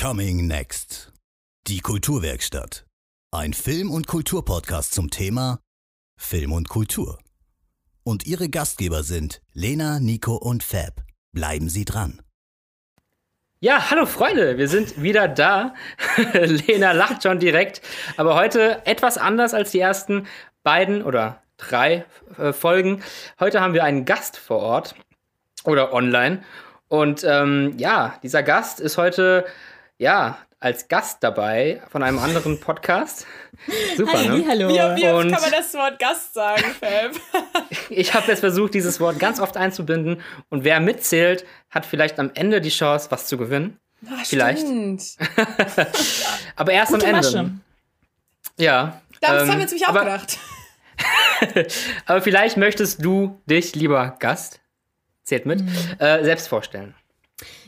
Coming Next. Die Kulturwerkstatt. Ein Film- und Kulturpodcast zum Thema Film und Kultur. Und ihre Gastgeber sind Lena, Nico und Fab. Bleiben Sie dran. Ja, hallo Freunde, wir sind wieder da. Lena lacht schon direkt, aber heute etwas anders als die ersten beiden oder drei äh, Folgen. Heute haben wir einen Gast vor Ort oder online. Und ähm, ja, dieser Gast ist heute ja als Gast dabei von einem anderen Podcast. Super, Halli, ne? Hallo. Wie, wie oft kann man das Wort Gast sagen, Fab? ich habe jetzt versucht, dieses Wort ganz oft einzubinden. Und wer mitzählt, hat vielleicht am Ende die Chance, was zu gewinnen. Ach, vielleicht. aber erst Gute am Ende. Masche. Ja. Das ähm, haben wir ziemlich auch gedacht. aber vielleicht möchtest du dich, lieber Gast, zählt mit, mhm. äh, selbst vorstellen.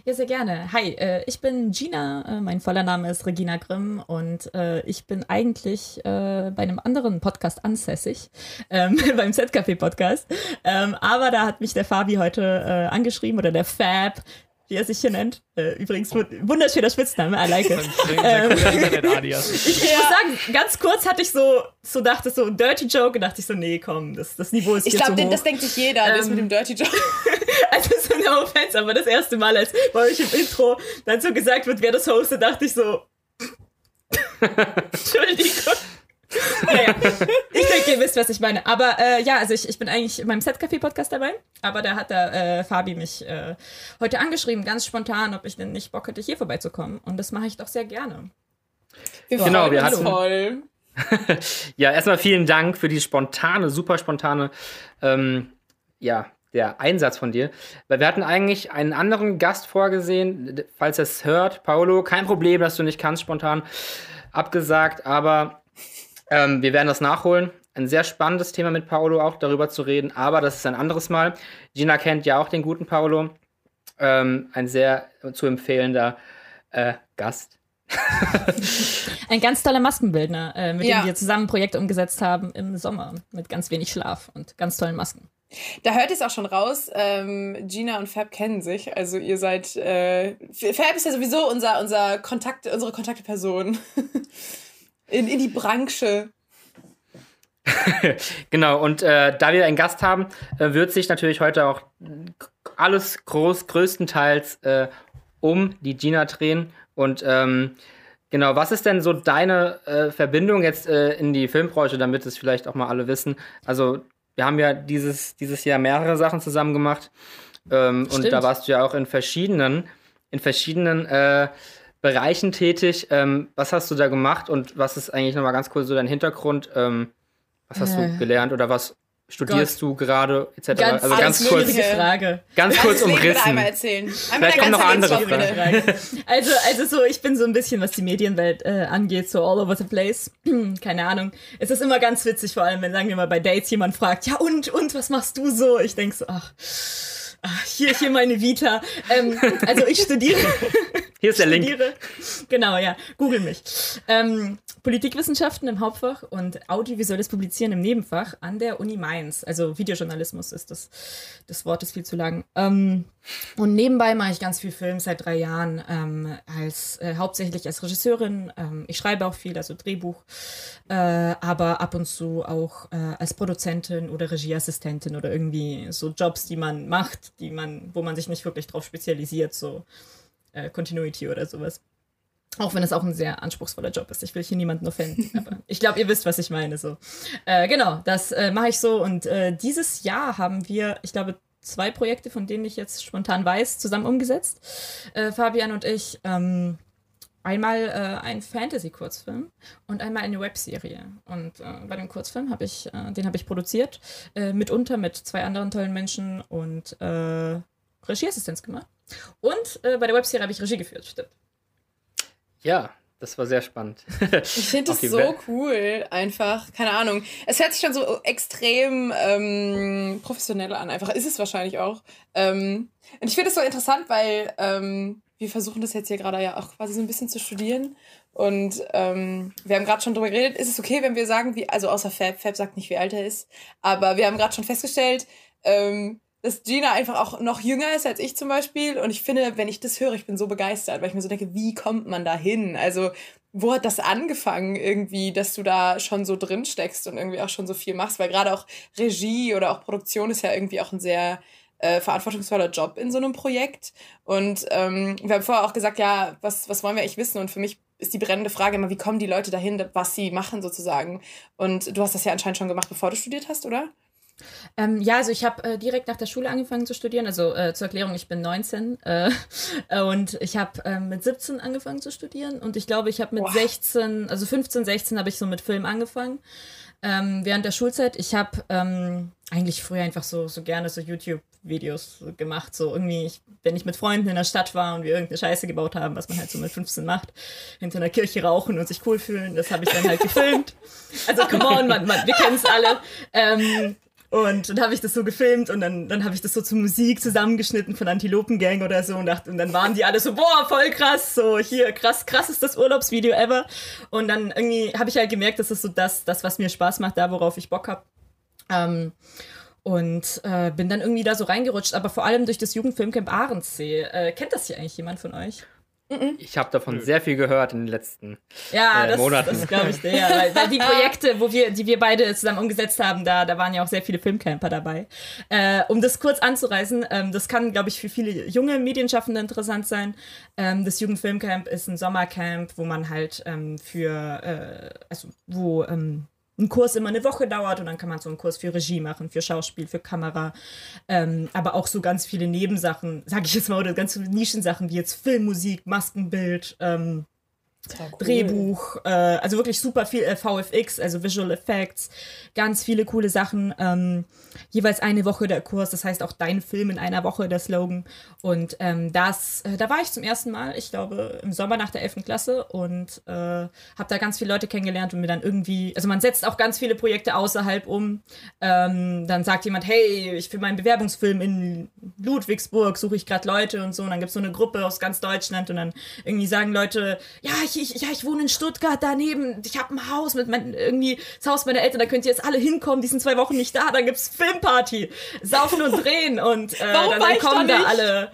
Ja, sehr gerne. Hi, äh, ich bin Gina. Äh, mein voller Name ist Regina Grimm und äh, ich bin eigentlich äh, bei einem anderen Podcast ansässig, ähm, beim Z-Café Podcast. Ähm, aber da hat mich der Fabi heute äh, angeschrieben oder der Fab, wie er sich hier nennt. Äh, übrigens, wunderschöner Spitzname, I like it. ähm, ich, ja. muss sagen, ganz kurz hatte ich so, so dachte so, ein Dirty Joke und dachte ich so, nee, komm, das, das Niveau ist Ich glaube, das denkt sich jeder, ähm, das mit dem Dirty Joke. also so no offense, aber das erste Mal, als bei euch im Intro dann so gesagt wird, wer das hostet, dachte ich so, Entschuldigung naja, ich denke, ihr wisst, was ich meine. Aber äh, ja, also ich, ich bin eigentlich in meinem Set-Café-Podcast dabei. Aber da hat der äh, Fabi mich äh, heute angeschrieben, ganz spontan, ob ich denn nicht Bock hätte, hier vorbeizukommen. Und das mache ich doch sehr gerne. Wir so, genau, wir hatten. Toll. ja, erstmal vielen Dank für die spontane, super spontane, ähm, ja, der Einsatz von dir. Weil wir hatten eigentlich einen anderen Gast vorgesehen, falls er es hört, Paolo, kein Problem, dass du nicht kannst, spontan abgesagt, aber ähm, wir werden das nachholen. Ein sehr spannendes Thema mit Paolo auch darüber zu reden, aber das ist ein anderes Mal. Gina kennt ja auch den guten Paolo. Ähm, ein sehr zu empfehlender äh, Gast. ein ganz toller Maskenbildner, äh, mit ja. dem wir zusammen ein Projekt umgesetzt haben im Sommer mit ganz wenig Schlaf und ganz tollen Masken. Da hört es auch schon raus. Ähm, Gina und Fab kennen sich. Also ihr seid. Äh, Fab ist ja sowieso unser, unser Kontakt, unsere Kontaktperson. in, in die Branche. genau, und äh, da wir einen Gast haben, äh, wird sich natürlich heute auch alles groß, größtenteils äh, um die Gina drehen. Und ähm, genau, was ist denn so deine äh, Verbindung jetzt äh, in die Filmbranche, damit es vielleicht auch mal alle wissen? Also, wir haben ja dieses, dieses Jahr mehrere Sachen zusammen gemacht. Ähm, und da warst du ja auch in verschiedenen, in verschiedenen äh, Bereichen tätig. Ähm, was hast du da gemacht und was ist eigentlich nochmal ganz kurz so dein Hintergrund? Ähm, was hast äh. du gelernt oder was studierst Gott. du gerade etc. Ganz, also ganz kurz, Frage. ganz kurz umrissen. Einmal erzählen. Einmal Vielleicht kommen noch andere Fragen. Also, also so, ich bin so ein bisschen, was die Medienwelt äh, angeht, so all over the place. Keine Ahnung. Es ist immer ganz witzig, vor allem wenn, sagen wir mal, bei Dates jemand fragt, ja und, und, was machst du so? Ich denk so, ach, ach hier, hier meine Vita. Ähm, also ich studiere hier ist der Link. Genau, ja. Google mich. Ähm, Politikwissenschaften im Hauptfach und audiovisuelles Publizieren im Nebenfach an der Uni Mainz. Also Videojournalismus ist das. Das Wort ist viel zu lang. Ähm, und nebenbei mache ich ganz viel Film seit drei Jahren, ähm, als äh, hauptsächlich als Regisseurin. Ähm, ich schreibe auch viel, also Drehbuch, äh, aber ab und zu auch äh, als Produzentin oder Regieassistentin oder irgendwie so Jobs, die man macht, die man, wo man sich nicht wirklich drauf spezialisiert, so äh, Continuity oder sowas. Auch wenn es auch ein sehr anspruchsvoller Job ist. Ich will hier niemanden offenden. Aber ich glaube, ihr wisst, was ich meine. So. Äh, genau, das äh, mache ich so. Und dieses Jahr haben wir, ich glaube, zwei Projekte, von denen ich jetzt spontan weiß, zusammen umgesetzt. Äh, Fabian und ich. Ähm, einmal äh, ein Fantasy-Kurzfilm und einmal eine Webserie. Und äh, bei dem Kurzfilm habe ich, äh, den habe ich produziert, äh, mitunter mit zwei anderen tollen Menschen und äh, Regieassistenz gemacht. Und äh, bei der Webserie habe ich Regie geführt, stimmt. Ja, das war sehr spannend. ich finde es so cool, einfach. Keine Ahnung. Es hört sich schon so extrem ähm, professionell an, einfach. Ist es wahrscheinlich auch. Ähm, und ich finde es so interessant, weil ähm, wir versuchen das jetzt hier gerade ja auch quasi so ein bisschen zu studieren. Und ähm, wir haben gerade schon drüber geredet, ist es okay, wenn wir sagen, wie, also außer Fab, Fab sagt nicht, wie alt er ist, aber wir haben gerade schon festgestellt, ähm, dass Gina einfach auch noch jünger ist als ich zum Beispiel. Und ich finde, wenn ich das höre, ich bin so begeistert, weil ich mir so denke, wie kommt man da hin? Also, wo hat das angefangen irgendwie, dass du da schon so drin steckst und irgendwie auch schon so viel machst? Weil gerade auch Regie oder auch Produktion ist ja irgendwie auch ein sehr äh, verantwortungsvoller Job in so einem Projekt. Und ähm, wir haben vorher auch gesagt, ja, was, was wollen wir eigentlich wissen? Und für mich ist die brennende Frage immer, wie kommen die Leute dahin, was sie machen sozusagen? Und du hast das ja anscheinend schon gemacht, bevor du studiert hast, oder? Ähm, ja, also ich habe äh, direkt nach der Schule angefangen zu studieren. Also äh, zur Erklärung, ich bin 19 äh, und ich habe ähm, mit 17 angefangen zu studieren und ich glaube, ich habe mit wow. 16, also 15, 16 habe ich so mit Film angefangen. Ähm, während der Schulzeit, ich habe ähm, eigentlich früher einfach so, so gerne so YouTube-Videos gemacht. So irgendwie, ich, wenn ich mit Freunden in der Stadt war und wir irgendeine Scheiße gebaut haben, was man halt so mit 15 macht, hinter einer Kirche rauchen und sich cool fühlen, das habe ich dann halt gefilmt. Also come on, man, man wir kennen es alle. Ähm, und dann habe ich das so gefilmt und dann, dann habe ich das so zur Musik zusammengeschnitten von Antilopengang oder so und, dachte, und dann waren die alle so, boah, voll krass, so hier, krass, krass ist das Urlaubsvideo ever. Und dann irgendwie habe ich halt gemerkt, das ist so das, das, was mir Spaß macht, da worauf ich Bock habe. Ähm, und äh, bin dann irgendwie da so reingerutscht, aber vor allem durch das Jugendfilmcamp Ahrensee. Äh, kennt das hier eigentlich jemand von euch? Ich habe davon sehr viel gehört in den letzten ja, äh, das, Monaten. das glaube ich dir. Ja, weil, weil, die Projekte, wo wir, die wir beide zusammen umgesetzt haben, da, da waren ja auch sehr viele Filmcamper dabei. Äh, um das kurz anzureißen, ähm, das kann, glaube ich, für viele junge Medienschaffende interessant sein. Ähm, das Jugendfilmcamp ist ein Sommercamp, wo man halt ähm, für, äh, also wo ähm, ein Kurs immer eine Woche dauert und dann kann man so einen Kurs für Regie machen, für Schauspiel, für Kamera, ähm, aber auch so ganz viele Nebensachen, sage ich jetzt mal, oder ganz viele Nischensachen wie jetzt Filmmusik, Maskenbild, ähm, Cool. Drehbuch, äh, also wirklich super viel äh, VFX, also Visual Effects, ganz viele coole Sachen. Ähm, jeweils eine Woche der Kurs, das heißt auch dein Film in einer Woche der Slogan. Und ähm, das, äh, da war ich zum ersten Mal, ich glaube, im Sommer nach der 11. Klasse und äh, habe da ganz viele Leute kennengelernt und mir dann irgendwie, also man setzt auch ganz viele Projekte außerhalb um. Ähm, dann sagt jemand, hey, ich für meinen Bewerbungsfilm in Ludwigsburg suche ich gerade Leute und so. Und dann gibt es so eine Gruppe aus ganz Deutschland und dann irgendwie sagen Leute, ja, ich ich, ich, ja, ich wohne in Stuttgart daneben, ich habe ein Haus mit mein, irgendwie das Haus meiner Eltern, da könnt ihr jetzt alle hinkommen, die sind zwei Wochen nicht da, dann gibt's Filmparty, saufen und drehen und äh, dann, dann kommen da, da alle.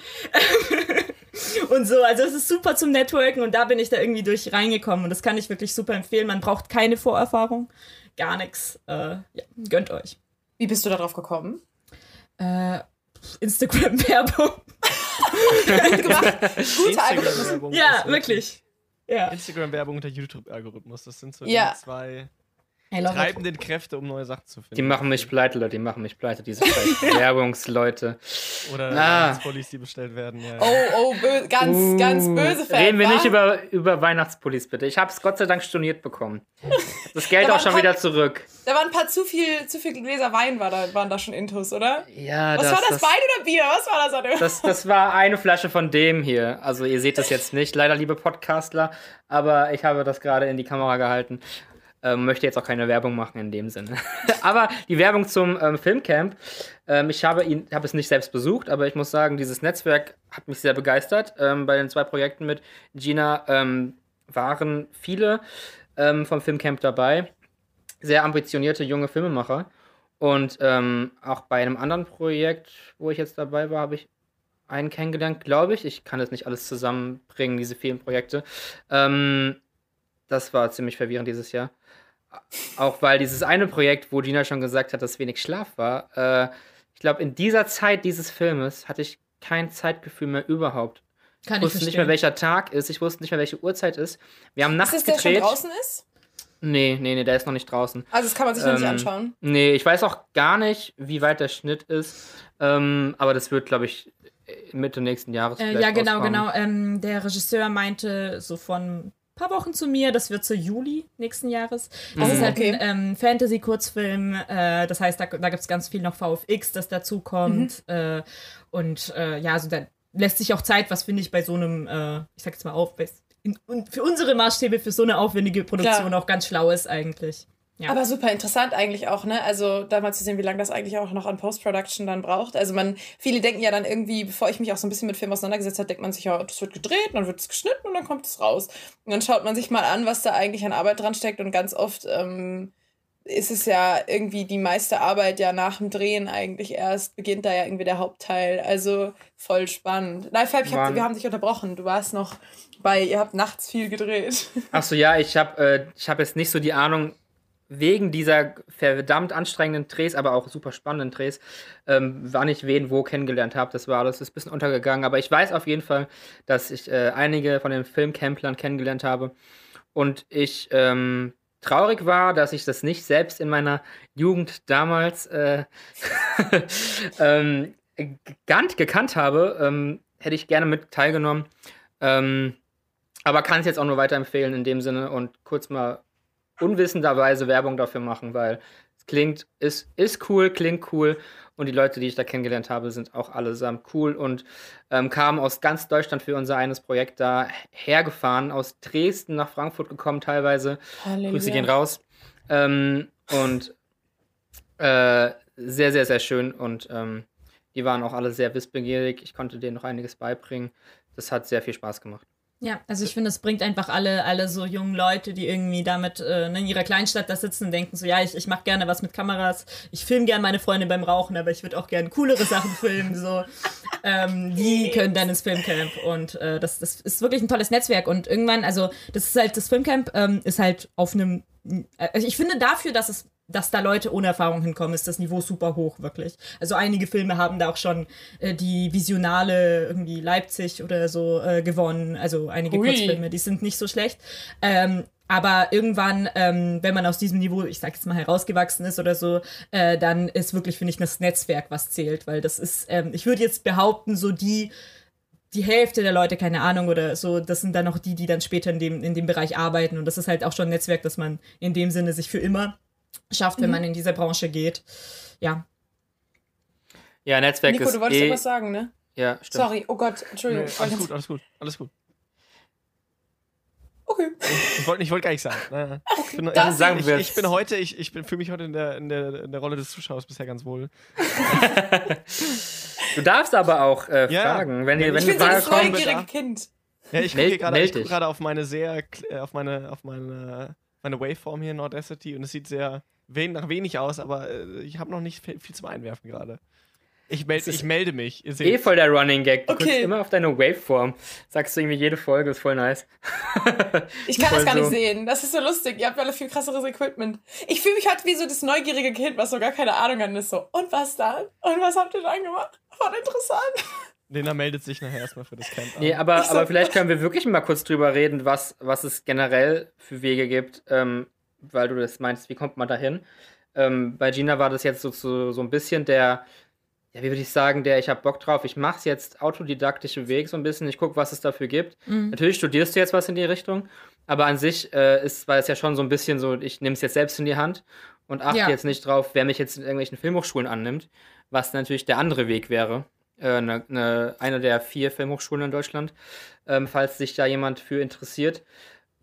und so, also es ist super zum Networken und da bin ich da irgendwie durch reingekommen und das kann ich wirklich super empfehlen. Man braucht keine Vorerfahrung, gar nichts. Äh, ja, gönnt euch. Wie bist du darauf gekommen? Äh, Instagram-Werbung. Gut gemacht. Gute Algorithmus. Ja, wirklich. Ja. Instagram-Werbung und der YouTube-Algorithmus. Das sind so die zwei treibenden Kräfte, um neue Sachen zu finden. Die machen mich pleite, Leute, die machen mich pleite, diese Werbungsleute. Oder ah. Pullis, die bestellt werden. Ja. Oh, oh, bö ganz, uh, ganz böse Fan. Reden wir nicht über, über Weihnachtspullis, bitte. Ich habe es Gott sei Dank storniert bekommen. Das Geld auch schon paar, wieder zurück. Da waren ein paar zu viel, zu viel Gläser Wein, war da, waren da schon Intus, oder? Ja, Was das, war das, das, Wein oder Bier? Was war das? Das, das war eine Flasche von dem hier. Also ihr seht das jetzt nicht, leider, liebe Podcastler. Aber ich habe das gerade in die Kamera gehalten. Ähm, möchte jetzt auch keine Werbung machen in dem Sinne. aber die Werbung zum ähm, Filmcamp. Ähm, ich habe ihn, habe es nicht selbst besucht, aber ich muss sagen, dieses Netzwerk hat mich sehr begeistert. Ähm, bei den zwei Projekten mit Gina ähm, waren viele ähm, vom Filmcamp dabei. Sehr ambitionierte junge Filmemacher. Und auch bei einem anderen Projekt, wo ich jetzt dabei war, habe ich einen kennengelernt, glaube ich. Ich kann das nicht alles zusammenbringen, diese vielen Projekte. das war ziemlich verwirrend dieses Jahr. Auch weil dieses eine Projekt, wo Gina schon gesagt hat, dass wenig Schlaf war, äh, ich glaube, in dieser Zeit dieses Filmes hatte ich kein Zeitgefühl mehr überhaupt. Kann ich wusste ich nicht mehr, welcher Tag ist. Ich wusste nicht mehr, welche Uhrzeit ist. Wir haben nachts ist das, gedreht. Der schon draußen ist? Nee, nee, nee, der ist noch nicht draußen. Also das kann man sich ähm, noch nicht ähm, anschauen. Nee, ich weiß auch gar nicht, wie weit der Schnitt ist. Ähm, aber das wird, glaube ich, Mitte nächsten Jahres. Äh, ja, genau, rauskommen. genau. Ähm, der Regisseur meinte so von paar Wochen zu mir. Das wird zu Juli nächsten Jahres. Das mhm. ist halt okay. ein ähm, Fantasy-Kurzfilm. Äh, das heißt, da, da gibt es ganz viel noch VFX, das dazu kommt. Mhm. Äh, und äh, ja, also da lässt sich auch Zeit, was finde ich bei so einem, äh, ich sag jetzt mal auf, in, für unsere Maßstäbe, für so eine aufwendige Produktion Klar. auch ganz schlau ist eigentlich. Ja. Aber super interessant eigentlich auch, ne? Also da mal zu sehen, wie lange das eigentlich auch noch an Post-Production dann braucht. Also man, viele denken ja dann irgendwie, bevor ich mich auch so ein bisschen mit Film auseinandergesetzt habe, denkt man sich ja, das wird gedreht, dann wird es geschnitten und dann kommt es raus. Und dann schaut man sich mal an, was da eigentlich an Arbeit dran steckt und ganz oft ähm, ist es ja irgendwie die meiste Arbeit ja nach dem Drehen eigentlich erst, beginnt da ja irgendwie der Hauptteil. Also voll spannend. Nein, Fab, hab, wir haben dich unterbrochen. Du warst noch bei, ihr habt nachts viel gedreht. Achso, ja, ich habe äh, hab jetzt nicht so die Ahnung, wegen dieser verdammt anstrengenden Drehs, aber auch super spannenden Drehs, ähm, wann ich wen wo kennengelernt habe. Das war alles ist ein bisschen untergegangen. Aber ich weiß auf jeden Fall, dass ich äh, einige von den Filmcamplern kennengelernt habe. Und ich ähm, traurig war, dass ich das nicht selbst in meiner Jugend damals äh, ähm, gekannt, gekannt habe. Ähm, hätte ich gerne mit teilgenommen. Ähm, aber kann es jetzt auch nur weiterempfehlen in dem Sinne und kurz mal unwissenderweise Werbung dafür machen, weil es klingt, ist, ist cool, klingt cool und die Leute, die ich da kennengelernt habe, sind auch allesamt cool und ähm, kamen aus ganz Deutschland für unser eines Projekt da hergefahren, aus Dresden nach Frankfurt gekommen teilweise. Halleluja. Grüße gehen raus. Ähm, und äh, sehr, sehr, sehr schön und ähm, die waren auch alle sehr wissbegierig. Ich konnte denen noch einiges beibringen. Das hat sehr viel Spaß gemacht. Ja, also ich finde, es bringt einfach alle, alle so jungen Leute, die irgendwie damit äh, in ihrer Kleinstadt da sitzen und denken so, ja, ich, ich mache gerne was mit Kameras, ich filme gerne meine Freunde beim Rauchen, aber ich würde auch gerne coolere Sachen filmen, so. Ähm, die können dann ins Filmcamp und äh, das, das ist wirklich ein tolles Netzwerk und irgendwann, also das ist halt, das Filmcamp ähm, ist halt auf einem, also ich finde dafür, dass es dass da Leute ohne Erfahrung hinkommen, ist das Niveau super hoch, wirklich. Also einige Filme haben da auch schon äh, die Visionale irgendwie Leipzig oder so äh, gewonnen. Also einige Ui. Kurzfilme, die sind nicht so schlecht. Ähm, aber irgendwann, ähm, wenn man aus diesem Niveau, ich sag jetzt mal, herausgewachsen ist oder so, äh, dann ist wirklich, finde ich, das Netzwerk, was zählt. Weil das ist, ähm, ich würde jetzt behaupten, so die, die Hälfte der Leute, keine Ahnung, oder so, das sind dann noch die, die dann später in dem, in dem Bereich arbeiten. Und das ist halt auch schon ein Netzwerk, das man in dem Sinne sich für immer schafft, wenn mhm. man in diese Branche geht. Ja. Ja, Netzwerk Nico, ist. du wolltest eh, was sagen, ne? Ja, stimmt. Sorry, oh Gott, Entschuldigung. Nee, alles gut, alles gut, alles gut. Okay. Ich, wollte ich wollt gar nicht sagen. Naja. Okay, bin, ich, sagen ich, ich, bin heute, ich, ich fühle mich heute in der, in, der, in der Rolle des Zuschauers bisher ganz wohl. du darfst aber auch äh, ja. fragen, wenn, ihr, wenn ich bin so das neugierige Kind. Ja, ich gucke gerade auf meine sehr, auf meine, auf meine meine Waveform hier in Audacity und es sieht sehr wen nach wenig aus, aber äh, ich habe noch nicht viel, zum Einwerfen gerade. Ich, meld, ich melde mich. Ihr eh voll der Running Gag. Du okay. guckst immer auf deine Waveform. Sagst du irgendwie jede Folge, ist voll nice. ich kann das gar so. nicht sehen. Das ist so lustig. Ihr habt alle viel krasseres Equipment. Ich fühle mich halt wie so das neugierige Kind, was so gar keine Ahnung hat. Und ist so, und was dann? Und was habt ihr dann gemacht? Voll interessant. Lena meldet sich nachher erstmal für das Camp. An. Nee, aber, aber vielleicht können wir wirklich mal kurz drüber reden, was, was es generell für Wege gibt, ähm, weil du das meinst, wie kommt man da hin? Ähm, bei Gina war das jetzt so, so, so ein bisschen der, ja, wie würde ich sagen, der, ich habe Bock drauf, ich mache es jetzt autodidaktische Weg so ein bisschen, ich gucke, was es dafür gibt. Mhm. Natürlich studierst du jetzt was in die Richtung, aber an sich äh, ist, war es ja schon so ein bisschen so, ich nehme es jetzt selbst in die Hand und achte ja. jetzt nicht drauf, wer mich jetzt in irgendwelchen Filmhochschulen annimmt, was natürlich der andere Weg wäre eine, äh, eine, eine der vier Filmhochschulen in Deutschland, ähm, falls sich da jemand für interessiert.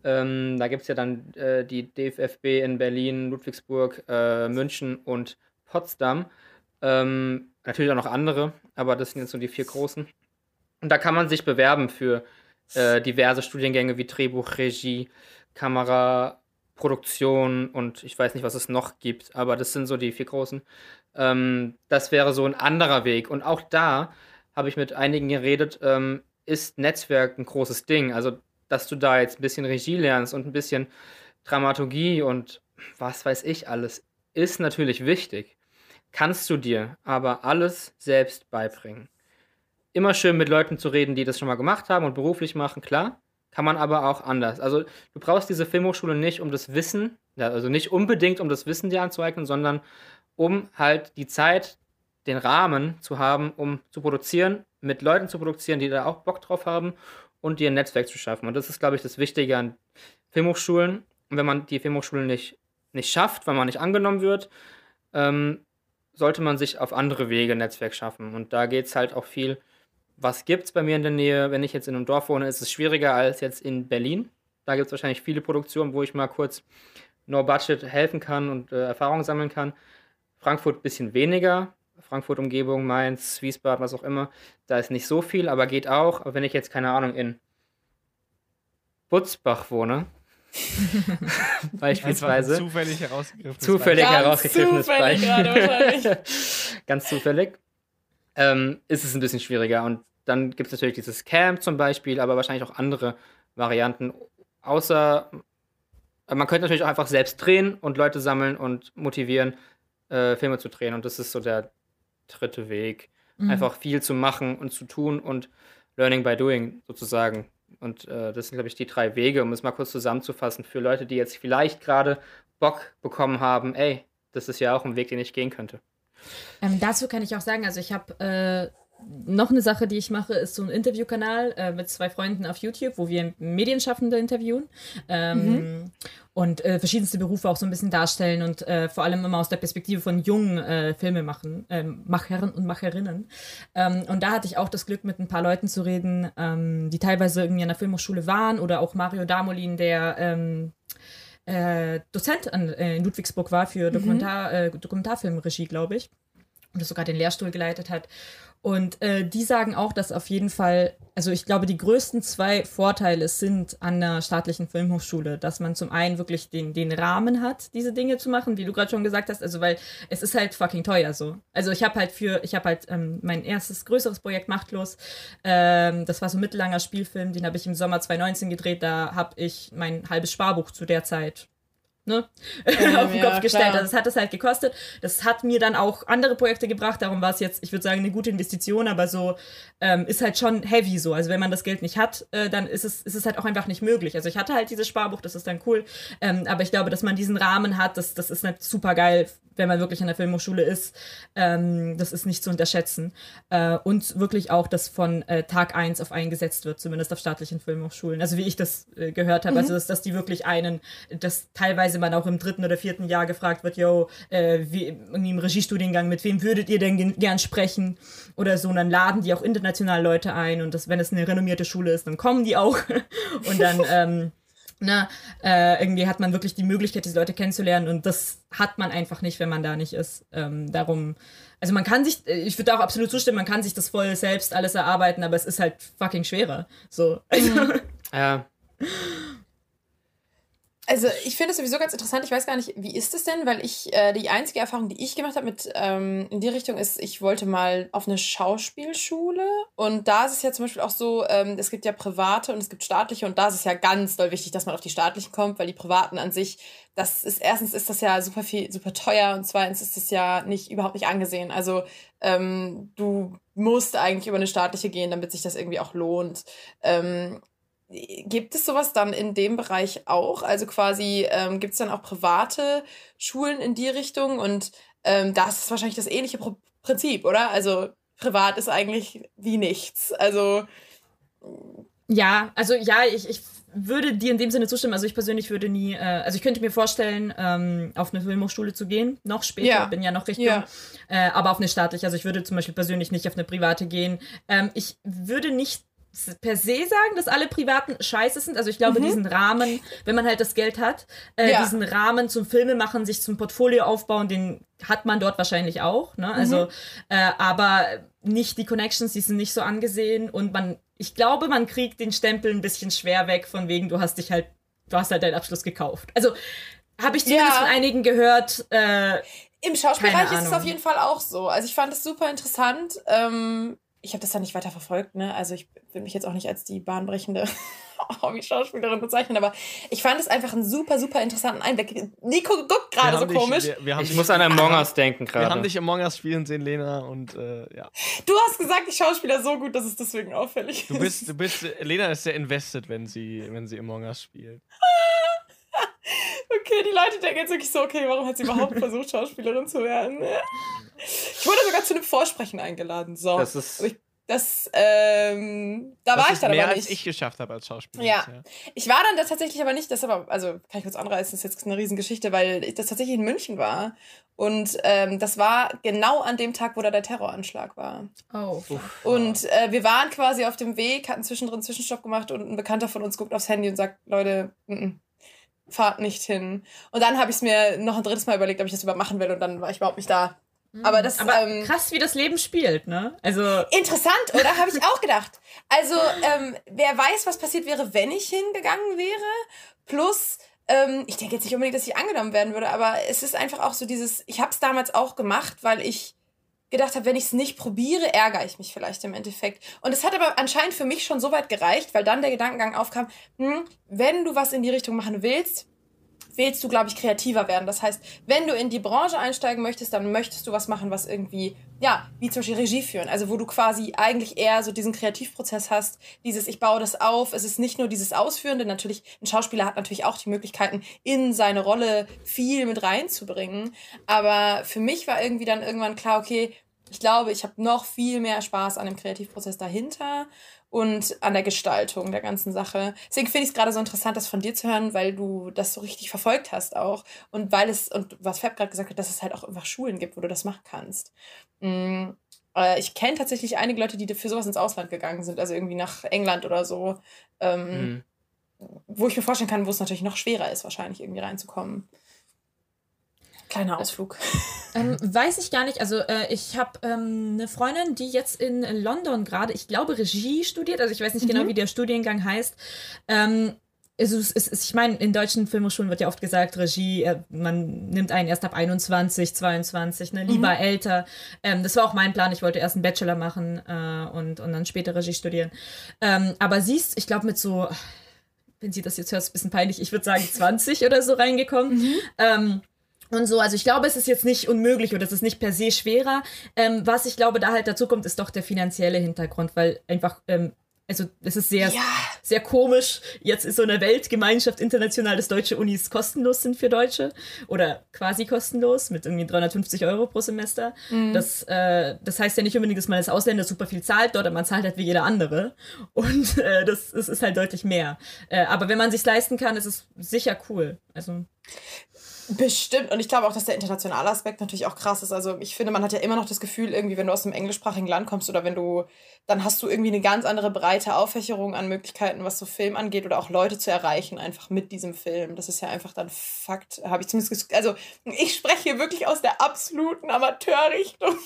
Ähm, da gibt es ja dann äh, die DFFB in Berlin, Ludwigsburg, äh, München und Potsdam. Ähm, natürlich auch noch andere, aber das sind jetzt so die vier großen. Und da kann man sich bewerben für äh, diverse Studiengänge wie Drehbuch, Regie, Kamera, Produktion und ich weiß nicht, was es noch gibt, aber das sind so die vier großen. Ähm, das wäre so ein anderer Weg. Und auch da habe ich mit einigen geredet, ähm, ist Netzwerk ein großes Ding. Also, dass du da jetzt ein bisschen Regie lernst und ein bisschen Dramaturgie und was weiß ich alles, ist natürlich wichtig. Kannst du dir aber alles selbst beibringen. Immer schön mit Leuten zu reden, die das schon mal gemacht haben und beruflich machen, klar. Kann man aber auch anders. Also, du brauchst diese Filmhochschule nicht, um das Wissen, also nicht unbedingt, um das Wissen dir anzueignen, sondern um halt die Zeit, den Rahmen zu haben, um zu produzieren, mit Leuten zu produzieren, die da auch Bock drauf haben und dir ein Netzwerk zu schaffen. Und das ist, glaube ich, das Wichtige an Filmhochschulen. Und wenn man die Filmhochschulen nicht, nicht schafft, weil man nicht angenommen wird, ähm, sollte man sich auf andere Wege ein Netzwerk schaffen. Und da geht es halt auch viel, was gibt es bei mir in der Nähe? Wenn ich jetzt in einem Dorf wohne, ist es schwieriger als jetzt in Berlin. Da gibt es wahrscheinlich viele Produktionen, wo ich mal kurz No Budget helfen kann und äh, Erfahrung sammeln kann. Frankfurt ein bisschen weniger. Frankfurt Umgebung, Mainz, Wiesbaden, was auch immer. Da ist nicht so viel, aber geht auch. Aber wenn ich jetzt, keine Ahnung, in Butzbach wohne, Beispielsweise. Zufällig herausgegriffen. Zufällig herausgegriffenes Beispiel. Ganz zufällig. Ähm, ist es ein bisschen schwieriger. Und dann gibt es natürlich dieses Camp zum Beispiel, aber wahrscheinlich auch andere Varianten. Außer, äh, man könnte natürlich auch einfach selbst drehen und Leute sammeln und motivieren, äh, Filme zu drehen. Und das ist so der dritte Weg. Mhm. Einfach viel zu machen und zu tun und Learning by Doing sozusagen. Und äh, das sind, glaube ich, die drei Wege, um es mal kurz zusammenzufassen, für Leute, die jetzt vielleicht gerade Bock bekommen haben, ey, das ist ja auch ein Weg, den ich gehen könnte. Ähm, dazu kann ich auch sagen, also ich habe äh, noch eine Sache, die ich mache, ist so ein Interviewkanal äh, mit zwei Freunden auf YouTube, wo wir Medienschaffende interviewen ähm, mhm. und äh, verschiedenste Berufe auch so ein bisschen darstellen und äh, vor allem immer aus der Perspektive von jungen äh, Filmemachern ähm, Machern und Macherinnen. Ähm, und da hatte ich auch das Glück, mit ein paar Leuten zu reden, ähm, die teilweise irgendwie an der Filmhochschule waren oder auch Mario Damolin, der ähm, äh, Dozent an, äh, in Ludwigsburg war für. Dokumentar, mhm. Dokumentarfilmregie, glaube ich. Und das sogar den Lehrstuhl geleitet hat. Und äh, die sagen auch, dass auf jeden Fall, also ich glaube, die größten zwei Vorteile sind an der staatlichen Filmhochschule, dass man zum einen wirklich den, den Rahmen hat, diese Dinge zu machen, wie du gerade schon gesagt hast, also weil es ist halt fucking teuer so. Also ich habe halt für, ich habe halt ähm, mein erstes größeres Projekt Machtlos, ähm, das war so ein mittellanger Spielfilm, den habe ich im Sommer 2019 gedreht, da habe ich mein halbes Sparbuch zu der Zeit ne, ähm, auf den ja, Kopf gestellt. Also das hat es halt gekostet. Das hat mir dann auch andere Projekte gebracht. Darum war es jetzt, ich würde sagen, eine gute Investition, aber so ähm, ist halt schon heavy so. Also wenn man das Geld nicht hat, äh, dann ist es, ist es halt auch einfach nicht möglich. Also ich hatte halt dieses Sparbuch, das ist dann cool. Ähm, aber ich glaube, dass man diesen Rahmen hat, das, das ist halt super geil, wenn man wirklich an der Filmhochschule ist. Ähm, das ist nicht zu unterschätzen. Äh, und wirklich auch, dass von äh, Tag 1 auf eingesetzt wird, zumindest auf staatlichen Filmhochschulen. Also wie ich das äh, gehört habe. Mhm. Also dass, dass die wirklich einen, dass teilweise man auch im dritten oder vierten Jahr gefragt wird, yo, äh, wie, irgendwie im Regiestudiengang, mit wem würdet ihr denn gern sprechen? Oder so. Und dann laden die auch international Leute ein. Und das, wenn es eine renommierte Schule ist, dann kommen die auch. und dann ähm, na, äh, irgendwie hat man wirklich die Möglichkeit, diese Leute kennenzulernen und das hat man einfach nicht, wenn man da nicht ist. Ähm, darum, also man kann sich, äh, ich würde auch absolut zustimmen, man kann sich das voll selbst alles erarbeiten, aber es ist halt fucking schwerer. So. Mhm. ja. Also ich finde es sowieso ganz interessant. Ich weiß gar nicht, wie ist es denn? Weil ich äh, die einzige Erfahrung, die ich gemacht habe mit ähm, in die Richtung ist, ich wollte mal auf eine Schauspielschule und da ist es ja zum Beispiel auch so, ähm, es gibt ja private und es gibt staatliche und da ist es ja ganz doll wichtig, dass man auf die staatlichen kommt, weil die privaten an sich, das ist erstens ist das ja super viel, super teuer und zweitens ist das ja nicht überhaupt nicht angesehen. Also ähm, du musst eigentlich über eine staatliche gehen, damit sich das irgendwie auch lohnt. Ähm, Gibt es sowas dann in dem Bereich auch? Also quasi ähm, gibt es dann auch private Schulen in die Richtung und ähm, das ist wahrscheinlich das ähnliche Pro Prinzip, oder? Also privat ist eigentlich wie nichts. Also ja, also ja, ich, ich würde dir in dem Sinne zustimmen. Also ich persönlich würde nie, äh, also ich könnte mir vorstellen, ähm, auf eine Filmhochschule zu gehen, noch später, ja. bin ja noch Richtung, ja. äh, aber auf eine staatliche. Also ich würde zum Beispiel persönlich nicht auf eine private gehen. Ähm, ich würde nicht per se sagen, dass alle Privaten scheiße sind. Also ich glaube, mhm. diesen Rahmen, wenn man halt das Geld hat, äh, ja. diesen Rahmen zum Filme machen, sich zum Portfolio aufbauen, den hat man dort wahrscheinlich auch. Ne? Also, mhm. äh, aber nicht die Connections, die sind nicht so angesehen und man, ich glaube, man kriegt den Stempel ein bisschen schwer weg, von wegen, du hast dich halt, du hast halt deinen Abschluss gekauft. Also habe ich zumindest ja. von einigen gehört. Äh, Im Schauspielbereich ist es auf jeden Fall auch so. Also ich fand es super interessant. Ähm, ich habe das ja nicht weiter verfolgt, ne? Also ich will mich jetzt auch nicht als die bahnbrechende Hobby-Schauspielerin bezeichnen, aber ich fand es einfach einen super, super interessanten Einblick. Nico guckt gerade so dich, komisch. Wir, wir ich dich, muss an Among Us denken gerade. Wir haben dich Among Us spielen sehen, Lena, und äh, ja. Du hast gesagt, ich Schauspieler so gut, dass es deswegen auffällig du bist, ist. Du bist, Lena ist sehr invested, wenn sie, wenn sie Among Us spielt. okay, die Leute denken jetzt wirklich so, okay, warum hat sie überhaupt versucht, Schauspielerin zu werden? Ich wurde sogar zu einem Vorsprechen eingeladen. So. Das ist. Ich, das, ähm, da das war ich dann mehr, aber nicht. als ich geschafft habe als Schauspieler. Ja. ja. Ich war dann da tatsächlich aber nicht, das aber, also kann ich kurz anreißen, das ist jetzt eine Riesengeschichte, weil ich das tatsächlich in München war. Und ähm, das war genau an dem Tag, wo da der Terroranschlag war. Oh. Und äh, wir waren quasi auf dem Weg, hatten zwischendrin einen Zwischenstopp gemacht und ein Bekannter von uns guckt aufs Handy und sagt, Leute, n -n, fahrt nicht hin. Und dann habe ich es mir noch ein drittes Mal überlegt, ob ich das überhaupt machen will und dann war ich überhaupt nicht da. Aber das Aber ähm, krass, wie das Leben spielt, ne? Also interessant, oder? Habe ich auch gedacht. Also, ähm, wer weiß, was passiert wäre, wenn ich hingegangen wäre. Plus, ähm, ich denke jetzt nicht unbedingt, dass ich angenommen werden würde, aber es ist einfach auch so dieses, ich habe es damals auch gemacht, weil ich gedacht habe, wenn ich es nicht probiere, ärgere ich mich vielleicht im Endeffekt. Und es hat aber anscheinend für mich schon so weit gereicht, weil dann der Gedankengang aufkam, hm, wenn du was in die Richtung machen willst, willst du, glaube ich, kreativer werden. Das heißt, wenn du in die Branche einsteigen möchtest, dann möchtest du was machen, was irgendwie, ja, wie zum Beispiel Regie führen. Also wo du quasi eigentlich eher so diesen Kreativprozess hast, dieses, ich baue das auf. Es ist nicht nur dieses Ausführende. Natürlich, ein Schauspieler hat natürlich auch die Möglichkeiten, in seine Rolle viel mit reinzubringen. Aber für mich war irgendwie dann irgendwann klar, okay, ich glaube, ich habe noch viel mehr Spaß an dem Kreativprozess dahinter und an der Gestaltung der ganzen Sache. Deswegen finde ich es gerade so interessant, das von dir zu hören, weil du das so richtig verfolgt hast auch. Und weil es, und was Fab gerade gesagt hat, dass es halt auch einfach Schulen gibt, wo du das machen kannst. Mhm. ich kenne tatsächlich einige Leute, die für sowas ins Ausland gegangen sind, also irgendwie nach England oder so. Ähm, mhm. Wo ich mir vorstellen kann, wo es natürlich noch schwerer ist, wahrscheinlich irgendwie reinzukommen. Kleiner Ausflug. Ähm, weiß ich gar nicht. Also äh, ich habe ähm, eine Freundin, die jetzt in London gerade, ich glaube, Regie studiert. Also ich weiß nicht genau, mhm. genau, wie der Studiengang heißt. Ähm, also es ist, ich meine, in deutschen Filmhochschulen wird ja oft gesagt, Regie, äh, man nimmt einen erst ab 21, 22, ne, lieber mhm. älter. Ähm, das war auch mein Plan. Ich wollte erst einen Bachelor machen äh, und, und dann später Regie studieren. Ähm, aber sie ist, ich glaube, mit so, wenn sie das jetzt hört, ist ein bisschen peinlich, ich würde sagen 20 oder so reingekommen. Mhm. Ähm, und so, also ich glaube, es ist jetzt nicht unmöglich oder es ist nicht per se schwerer. Ähm, was ich glaube, da halt dazu kommt, ist doch der finanzielle Hintergrund, weil einfach, ähm, also es ist sehr, ja. sehr komisch. Jetzt ist so eine Weltgemeinschaft international, dass deutsche Unis kostenlos sind für Deutsche oder quasi kostenlos mit irgendwie 350 Euro pro Semester. Mhm. Das, äh, das heißt ja nicht unbedingt, dass man als Ausländer super viel zahlt dort, aber man zahlt halt wie jeder andere. Und äh, das, das ist halt deutlich mehr. Äh, aber wenn man sich leisten kann, ist es sicher cool. Also Bestimmt. Und ich glaube auch, dass der internationale Aspekt natürlich auch krass ist. Also ich finde, man hat ja immer noch das Gefühl, irgendwie, wenn du aus einem englischsprachigen Land kommst oder wenn du, dann hast du irgendwie eine ganz andere breite Auffächerung an Möglichkeiten, was so Film angeht oder auch Leute zu erreichen, einfach mit diesem Film. Das ist ja einfach dann Fakt, habe ich zumindest Also ich spreche hier wirklich aus der absoluten Amateurrichtung.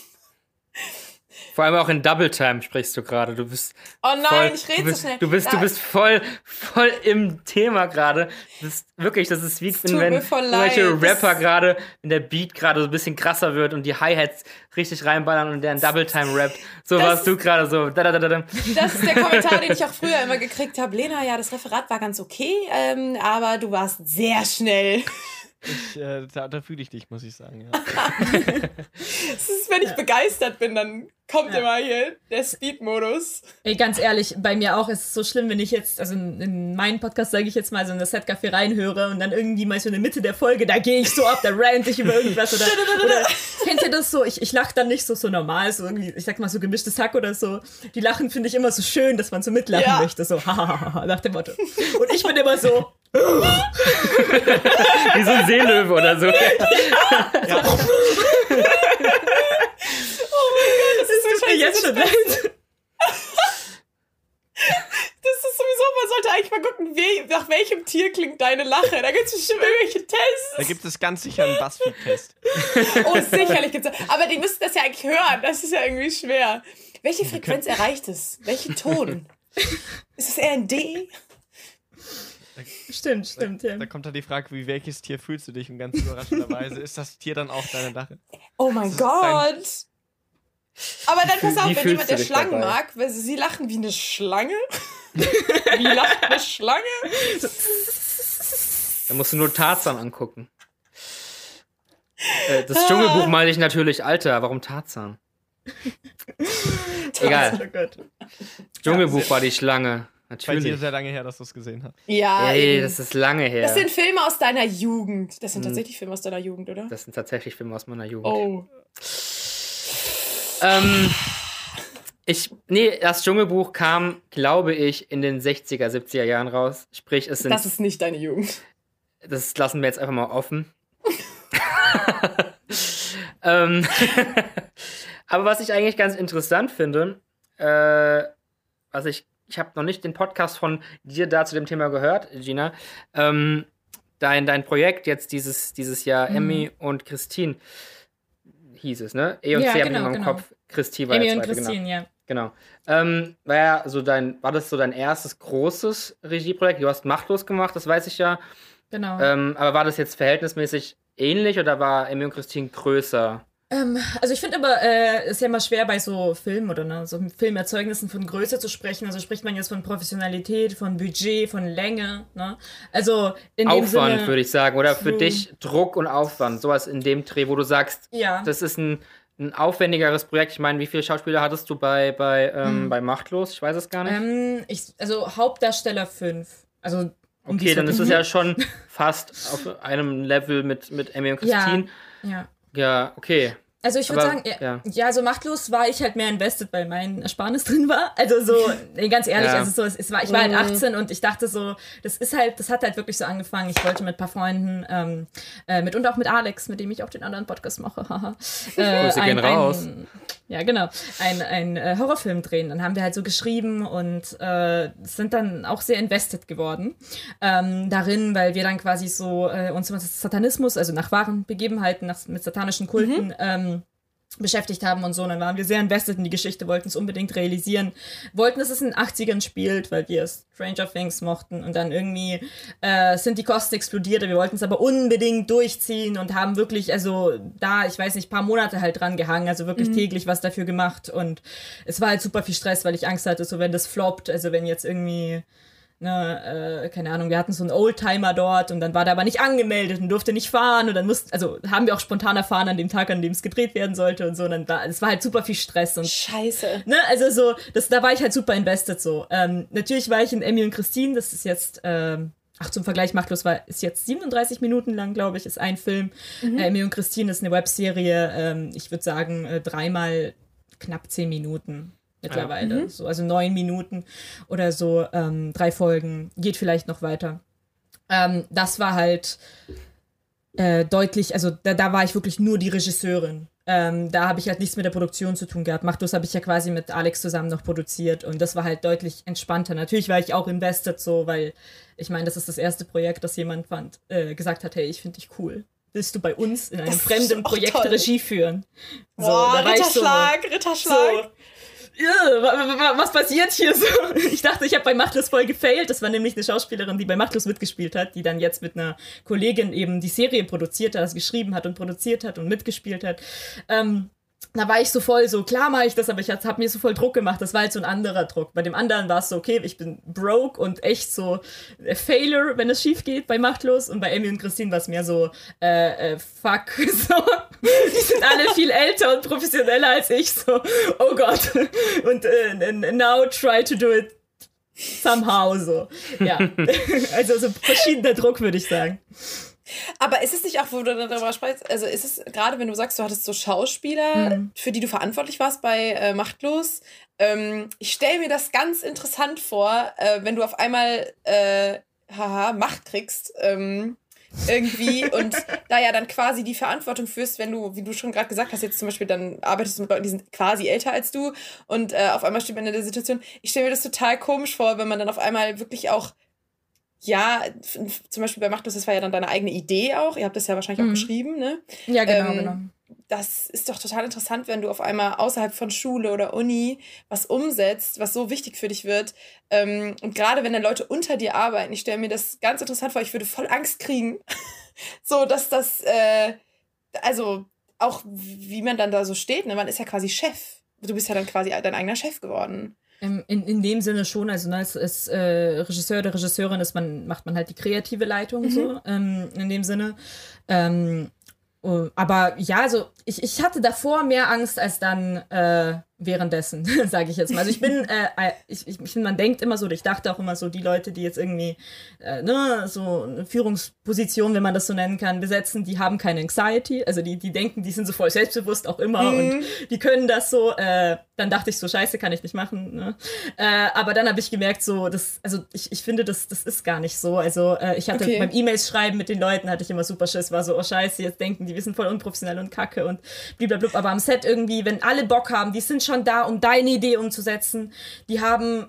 Vor allem auch in Double Time sprichst du gerade. Du bist. Oh nein, voll, ich rede so schnell. Du bist, du bist voll, voll im Thema gerade. Bist wirklich, das ist wie wenn, wenn irgendwelche Rapper gerade, wenn der Beat gerade so ein bisschen krasser wird und die Hi-Hats richtig reinballern und der in Double Time rappt. So das warst du gerade so. Da, da, da. Das ist der Kommentar, den ich auch früher immer gekriegt habe. Lena, ja, das Referat war ganz okay, ähm, aber du warst sehr schnell. Ich, äh, da, da fühle ich dich, muss ich sagen. Ja. das ist, wenn ich ja. begeistert bin, dann kommt ja. immer hier der Speed-Modus. Ey, ganz ehrlich, bei mir auch ist es so schlimm, wenn ich jetzt, also in, in meinen Podcast sage ich jetzt mal, so in das Setcafé reinhöre und dann irgendwie mal so in der Mitte der Folge, da gehe ich so ab, da rant ich über irgendwas oder, oder kennt ihr das so? Ich, ich lache dann nicht so, so normal, so irgendwie, ich sag mal so gemischtes Hack oder so. Die Lachen finde ich immer so schön, dass man so mitlachen ja. möchte, so hahaha, nach dem Motto. Und ich bin immer so, Wie so ein Seelöwe oder so. Ja. ja. oh mein Gott, das, das ist mir jetzt schon leid. Das ist sowieso, man sollte eigentlich mal gucken, wie, nach welchem Tier klingt deine Lache. Da gibt es bestimmt irgendwelche Tests. Da gibt es ganz sicher einen Buzzfeed-Test. Oh, sicherlich gibt es. Aber die müssten das ja eigentlich hören. Das ist ja irgendwie schwer. Welche Frequenz erreicht es? Welchen Ton? Ist es eher ein D? Stimmt, stimmt, ja. Da kommt dann die Frage, wie welches Tier fühlst du dich? Und ganz überraschenderweise ist das Tier dann auch deine Lache. Oh mein Gott! Aber dann pass auf, wenn jemand der Schlangen dabei? mag, weil sie lachen wie eine Schlange. wie lacht eine Schlange? Da musst du nur Tarzan angucken. Äh, das Dschungelbuch meine ich natürlich, Alter, warum Tarzan? Egal. Oh Dschungelbuch war die Schlange. Natürlich. Bei dir sehr lange her, dass du es gesehen hast. Ja. Ey, das ist lange her. Das sind Filme aus deiner Jugend. Das sind hm. tatsächlich Filme aus deiner Jugend, oder? Das sind tatsächlich Filme aus meiner Jugend. Oh. Ähm, ich, nee, das Dschungelbuch kam, glaube ich, in den 60er, 70er Jahren raus. Sprich, es sind. Das ist nicht deine Jugend. Das lassen wir jetzt einfach mal offen. ähm, aber was ich eigentlich ganz interessant finde, äh, was ich ich habe noch nicht den Podcast von dir da zu dem Thema gehört, Gina. Ähm, dein, dein Projekt jetzt dieses, dieses Jahr, mhm. Emmy und Christine. hieß es, ne? E und ja, C genau, habe ich genau. im Kopf. Christi war Amy der und zweite, Christine, genau. ja. Genau. Ähm, war ja so dein, war das so dein erstes großes Regieprojekt? Du hast Machtlos gemacht, das weiß ich ja. Genau. Ähm, aber war das jetzt verhältnismäßig ähnlich oder war Amy und Christine größer? Ähm, also ich finde aber, äh, ist ja immer schwer bei so Filmen oder ne, so Filmerzeugnissen von Größe zu sprechen. Also spricht man jetzt von Professionalität, von Budget, von Länge. Ne? Also in Aufwand, würde ich sagen. Oder für dich Druck und Aufwand. Sowas in dem Dreh, wo du sagst, Ja. das ist ein, ein aufwendigeres Projekt. Ich meine, wie viele Schauspieler hattest du bei, bei, ähm, Hm. bei Machtlos? Ich weiß es gar nicht. Ähm, ich, also Hauptdarsteller 5. Also um okay, dann ist es ja schon fast auf einem Level mit, mit Amy und. Christine. Ja. Ja, okay. Also ich würde sagen, ja, ja. ja. so machtlos war ich halt mehr invested, weil mein Ersparnis drin war. Also so, nee, ganz ehrlich, Ja. also so, es, es war, ich war halt Mhm. 18 und ich dachte so, das ist halt, das hat halt wirklich so angefangen. Ich wollte mit ein paar Freunden, ähm, äh, mit und auch mit Alex, mit dem ich auch den anderen Podcast mache, haha. äh, Grüße gehen raus. Ja, genau. Ein, ein äh, Horrorfilm drehen. Dann haben wir halt so geschrieben und äh, sind dann auch sehr invested geworden ähm, darin, weil wir dann quasi so äh, uns mit Satanismus, also nach wahren Begebenheiten, nach, mit satanischen Kulten ähm, beschäftigt haben und so. Und dann waren wir sehr invested in die Geschichte, wollten es unbedingt realisieren, wollten, dass es in den 80ern spielt, weil wir Stranger Things mochten. Und dann irgendwie äh, sind die Kosten explodiert, wir wollten es aber unbedingt durchziehen und haben wirklich, also da, ich weiß nicht, paar Monate halt dran gehangen, also wirklich täglich was dafür gemacht. Und es war halt super viel Stress, weil ich Angst hatte, so wenn das floppt, also wenn jetzt irgendwie ne, äh, keine Ahnung, wir hatten so einen Oldtimer dort und dann war der aber nicht angemeldet und durfte nicht fahren und dann mussten, also haben wir auch spontan erfahren an dem Tag, an dem es gedreht werden sollte und so und dann war, es war halt super viel Stress und Scheiße. Ne, also so, das, da war ich halt super invested so. Ähm, natürlich war ich in Emmy und Christine, das ist jetzt, ähm, ach zum Vergleich, Machtlos war, ist jetzt 37 Minuten lang, glaube ich, ist ein Film. Äh, Emmy und Christine ist eine Webserie, ähm, ich würde sagen, äh, dreimal knapp 10 Minuten mittlerweile. So, also neun Minuten oder so, ähm, drei Folgen, geht vielleicht noch weiter. Ähm, das war halt äh, deutlich, also da, da war ich wirklich nur die Regisseurin. Ähm, da habe ich halt nichts mit der Produktion zu tun gehabt. Machtlos habe ich ja quasi mit Alex zusammen noch produziert und das war halt deutlich entspannter. Natürlich war ich auch invested so, weil ich meine, das ist das erste Projekt, das jemand fand, äh, gesagt hat, hey, ich finde dich cool. Willst du bei uns in einem Das fremden Projekt toll. Regie führen? So, Boah, ich so- Ritterschlag, Ritterschlag. so, was passiert hier so? Ich dachte, ich habe bei Machtlos voll gefailt. Das war nämlich eine Schauspielerin, die bei Machtlos mitgespielt hat, die dann jetzt mit einer Kollegin eben die Serie produziert hat, also geschrieben hat und produziert hat und mitgespielt hat. Ähm, da war ich so voll so, klar mache ich das, aber ich habe mir so voll Druck gemacht. Das war halt so ein anderer Druck. Bei dem anderen war es so, okay, ich bin broke und echt so Failure, wenn es schief geht bei Machtlos. Und bei Amy und Christine war es mehr so, äh, äh, fuck, so. Die sind alle viel älter und professioneller als ich, so, oh Gott. Und äh, now try to do it somehow, so. Ja. Also so verschiedener Druck, würde ich sagen. Aber ist es nicht auch, wo du darüber sprichst, also ist es gerade, wenn du sagst, du hattest so Schauspieler, Mhm. für die du verantwortlich warst bei äh, Machtlos, ähm, ich stelle mir das ganz interessant vor, äh, wenn du auf einmal, äh, haha, Macht kriegst, ähm, irgendwie und da ja dann quasi die Verantwortung führst, wenn du, wie du schon gerade gesagt hast, jetzt zum Beispiel dann arbeitest du mit Leuten, die sind quasi älter als du und äh, auf einmal steht man in der Situation. Ich stelle mir das total komisch vor, wenn man dann auf einmal wirklich auch ja, zum Beispiel bei Machtlos, das war ja dann deine eigene Idee auch. Ihr habt das ja wahrscheinlich Mhm. auch geschrieben, ne? Ja, genau, Ähm, genau. Das ist doch total interessant, wenn du auf einmal außerhalb von Schule oder Uni was umsetzt, was so wichtig für dich wird. Ähm, und gerade wenn dann Leute unter dir arbeiten, ich stelle mir das ganz interessant vor, ich würde voll Angst kriegen. so, dass das, äh, also auch wie man dann da so steht, ne? Man ist ja quasi Chef. Du bist ja dann quasi dein eigener Chef geworden. In, in dem Sinne schon, also ne, als, als äh, Regisseur oder Regisseurin ist man, macht man halt die kreative Leitung so, ähm, in dem Sinne. Ähm, oh, aber ja, also ich, ich hatte davor mehr Angst als dann äh, währenddessen, sage ich jetzt mal. Also ich bin, äh, äh, ich, ich, man denkt immer so, ich dachte auch immer so, die Leute, die jetzt irgendwie äh, ne, so eine Führungsposition, wenn man das so nennen kann, besetzen, die haben keine Anxiety, also die, die denken, die sind so voll selbstbewusst auch immer und die können das so, äh, dann dachte ich so, scheiße, kann ich nicht machen. Ne? Äh, aber dann habe ich gemerkt, so, das, also ich, ich finde, das, das ist gar nicht so. Also äh, ich hatte Okay. beim E-Mails schreiben mit den Leuten, hatte ich immer super Schiss, war so, oh scheiße, jetzt denken die, wir sind voll unprofessionell und kacke und blablabla. Aber am Set irgendwie, wenn alle Bock haben, die sind schon da, um deine Idee umzusetzen, die haben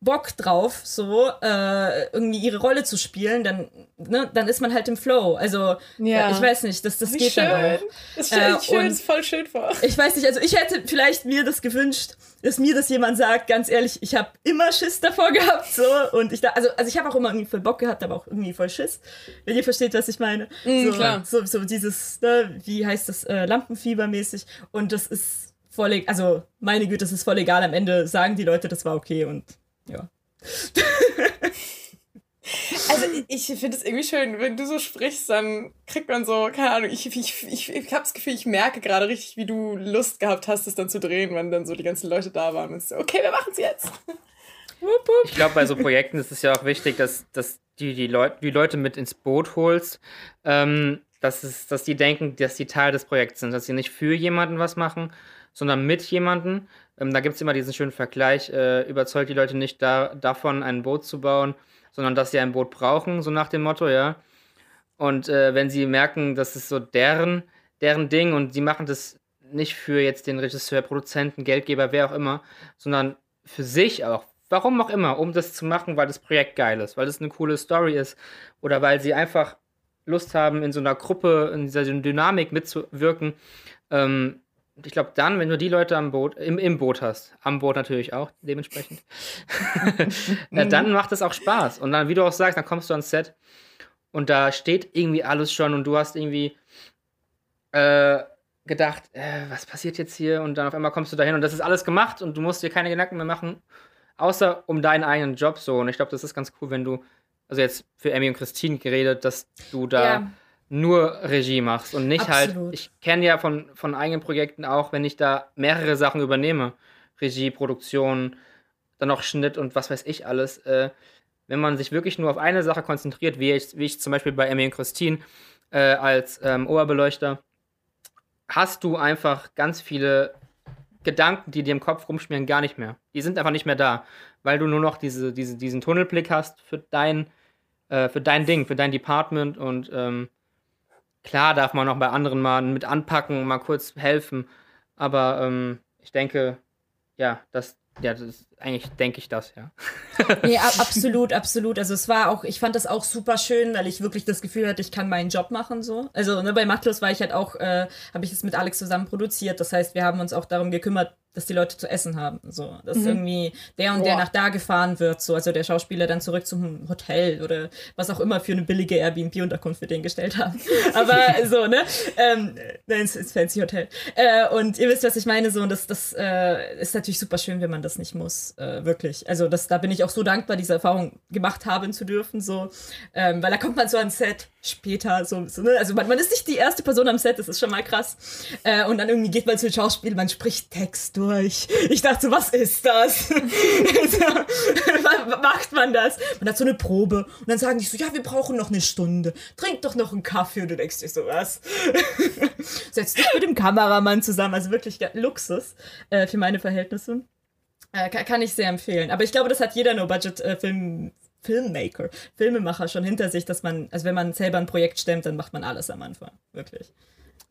Bock drauf, so äh, irgendwie ihre Rolle zu spielen, dann, ne, dann ist man halt im Flow. Also ja. äh, ich weiß nicht, das, das geht schön. dann auch. Das stelle ich äh, voll schön vor. Ich weiß nicht, also ich hätte vielleicht mir das gewünscht, dass mir das jemand sagt, ganz ehrlich, ich habe immer Schiss davor gehabt, so und ich da, also, also ich habe auch immer irgendwie voll Bock gehabt, aber auch irgendwie voll Schiss, wenn ihr versteht, was ich meine. Mm, so, klar. so, so dieses, ne, wie heißt das, äh, Lampenfiebermäßig und das ist voll, e-, also meine Güte, das ist voll egal, am Ende sagen die Leute, das war okay und ja. Also ich finde es irgendwie schön, wenn du so sprichst, dann kriegt man so, keine Ahnung, ich, ich, ich, ich habe das Gefühl, ich merke gerade richtig, wie du Lust gehabt hast, es dann zu drehen, wenn dann so die ganzen Leute da waren. Und so, okay, wir machen es jetzt. Ich glaube, bei so Projekten ist es ja auch wichtig, dass, dass die, die, Leut, die Leute mit ins Boot holst, ähm, dass, es, dass die denken, dass die Teil des Projekts sind, dass sie nicht für jemanden was machen, sondern mit jemandem. Ähm, da gibt es immer diesen schönen Vergleich, äh, überzeugt die Leute nicht da, davon, ein Boot zu bauen, sondern dass sie ein Boot brauchen, so nach dem Motto, ja. Und äh, wenn sie merken, das ist so deren, deren Ding und sie machen das nicht für jetzt den Regisseur, Produzenten, Geldgeber, wer auch immer, sondern für sich auch. Warum auch immer, um das zu machen, weil das Projekt geil ist, weil es eine coole Story ist oder weil sie einfach Lust haben, in so einer Gruppe, in dieser Dynamik mitzuwirken. Ähm, ich glaube, dann, wenn du die Leute am Boot, im, im Boot hast, am Boot natürlich auch, dementsprechend, dann macht es auch Spaß. Und dann, wie du auch sagst, dann kommst du ans Set und da steht irgendwie alles schon und du hast irgendwie äh, gedacht, äh, was passiert jetzt hier? Und dann auf einmal kommst du dahin und das ist alles gemacht und du musst dir keine Gedanken mehr machen, außer um deinen eigenen Job so. Und ich glaube, das ist ganz cool, wenn du, also jetzt für Emmy und Christine geredet, dass du da. Ja nur Regie machst und nicht halt, Absolut. halt, ich kenne ja von, von eigenen Projekten auch, wenn ich da mehrere Sachen übernehme, Regie, Produktion, dann noch Schnitt und was weiß ich alles, äh, wenn man sich wirklich nur auf eine Sache konzentriert, wie ich, wie ich zum Beispiel bei Emmy und Christine äh, als ähm, Oberbeleuchter, hast du einfach ganz viele Gedanken, die dir im Kopf rumschmieren, gar nicht mehr. Die sind einfach nicht mehr da, weil du nur noch diese, diese, diesen Tunnelblick hast für dein, äh, für dein Ding, für dein Department und ähm, Klar darf man auch bei anderen mal mit anpacken, mal kurz helfen, aber ähm, ich denke, ja, das, ja, das ist, eigentlich denke ich das, ja. nee, absolut, absolut. Also es war auch, ich fand das auch super schön, weil ich wirklich das Gefühl hatte, ich kann meinen Job machen so. Also ne, bei Machtlos war ich halt auch, äh, habe ich es mit Alex zusammen produziert. Das heißt, wir haben uns auch darum gekümmert, dass die Leute zu essen haben. So, dass mhm. irgendwie der und Boah. der nach da gefahren wird, so, also der Schauspieler dann zurück zum Hotel oder was auch immer für eine billige Airbnb-Unterkunft wir den gestellt haben. Aber so, ne? Ähm, ins, ins fancy Hotel. Äh, und ihr wisst, was ich meine, so, und das, das äh, ist natürlich super schön, wenn man das nicht muss, äh, wirklich. Also das, da bin ich auch so dankbar, diese Erfahrung gemacht haben zu dürfen, so, ähm, weil da kommt man so ans Set später, so, so ne? Also man, man ist nicht die erste Person am Set, das ist schon mal krass. Äh, und dann irgendwie geht man zu Schauspiel, man spricht Text durch durch. Ich dachte so, was ist das? macht man das? Man hat so eine Probe und dann sagen die so, ja, wir brauchen noch eine Stunde. Trink doch noch einen Kaffee und du denkst dir so, was? Setz dich mit dem Kameramann zusammen, also wirklich Luxus äh, für meine Verhältnisse. Äh, kann, kann, ich sehr empfehlen. Aber ich glaube, das hat jeder No-Budget-Film. Äh, Filmmaker, Filmemacher schon hinter sich, dass man, also wenn man selber ein Projekt stemmt, dann macht man alles am Anfang. Wirklich.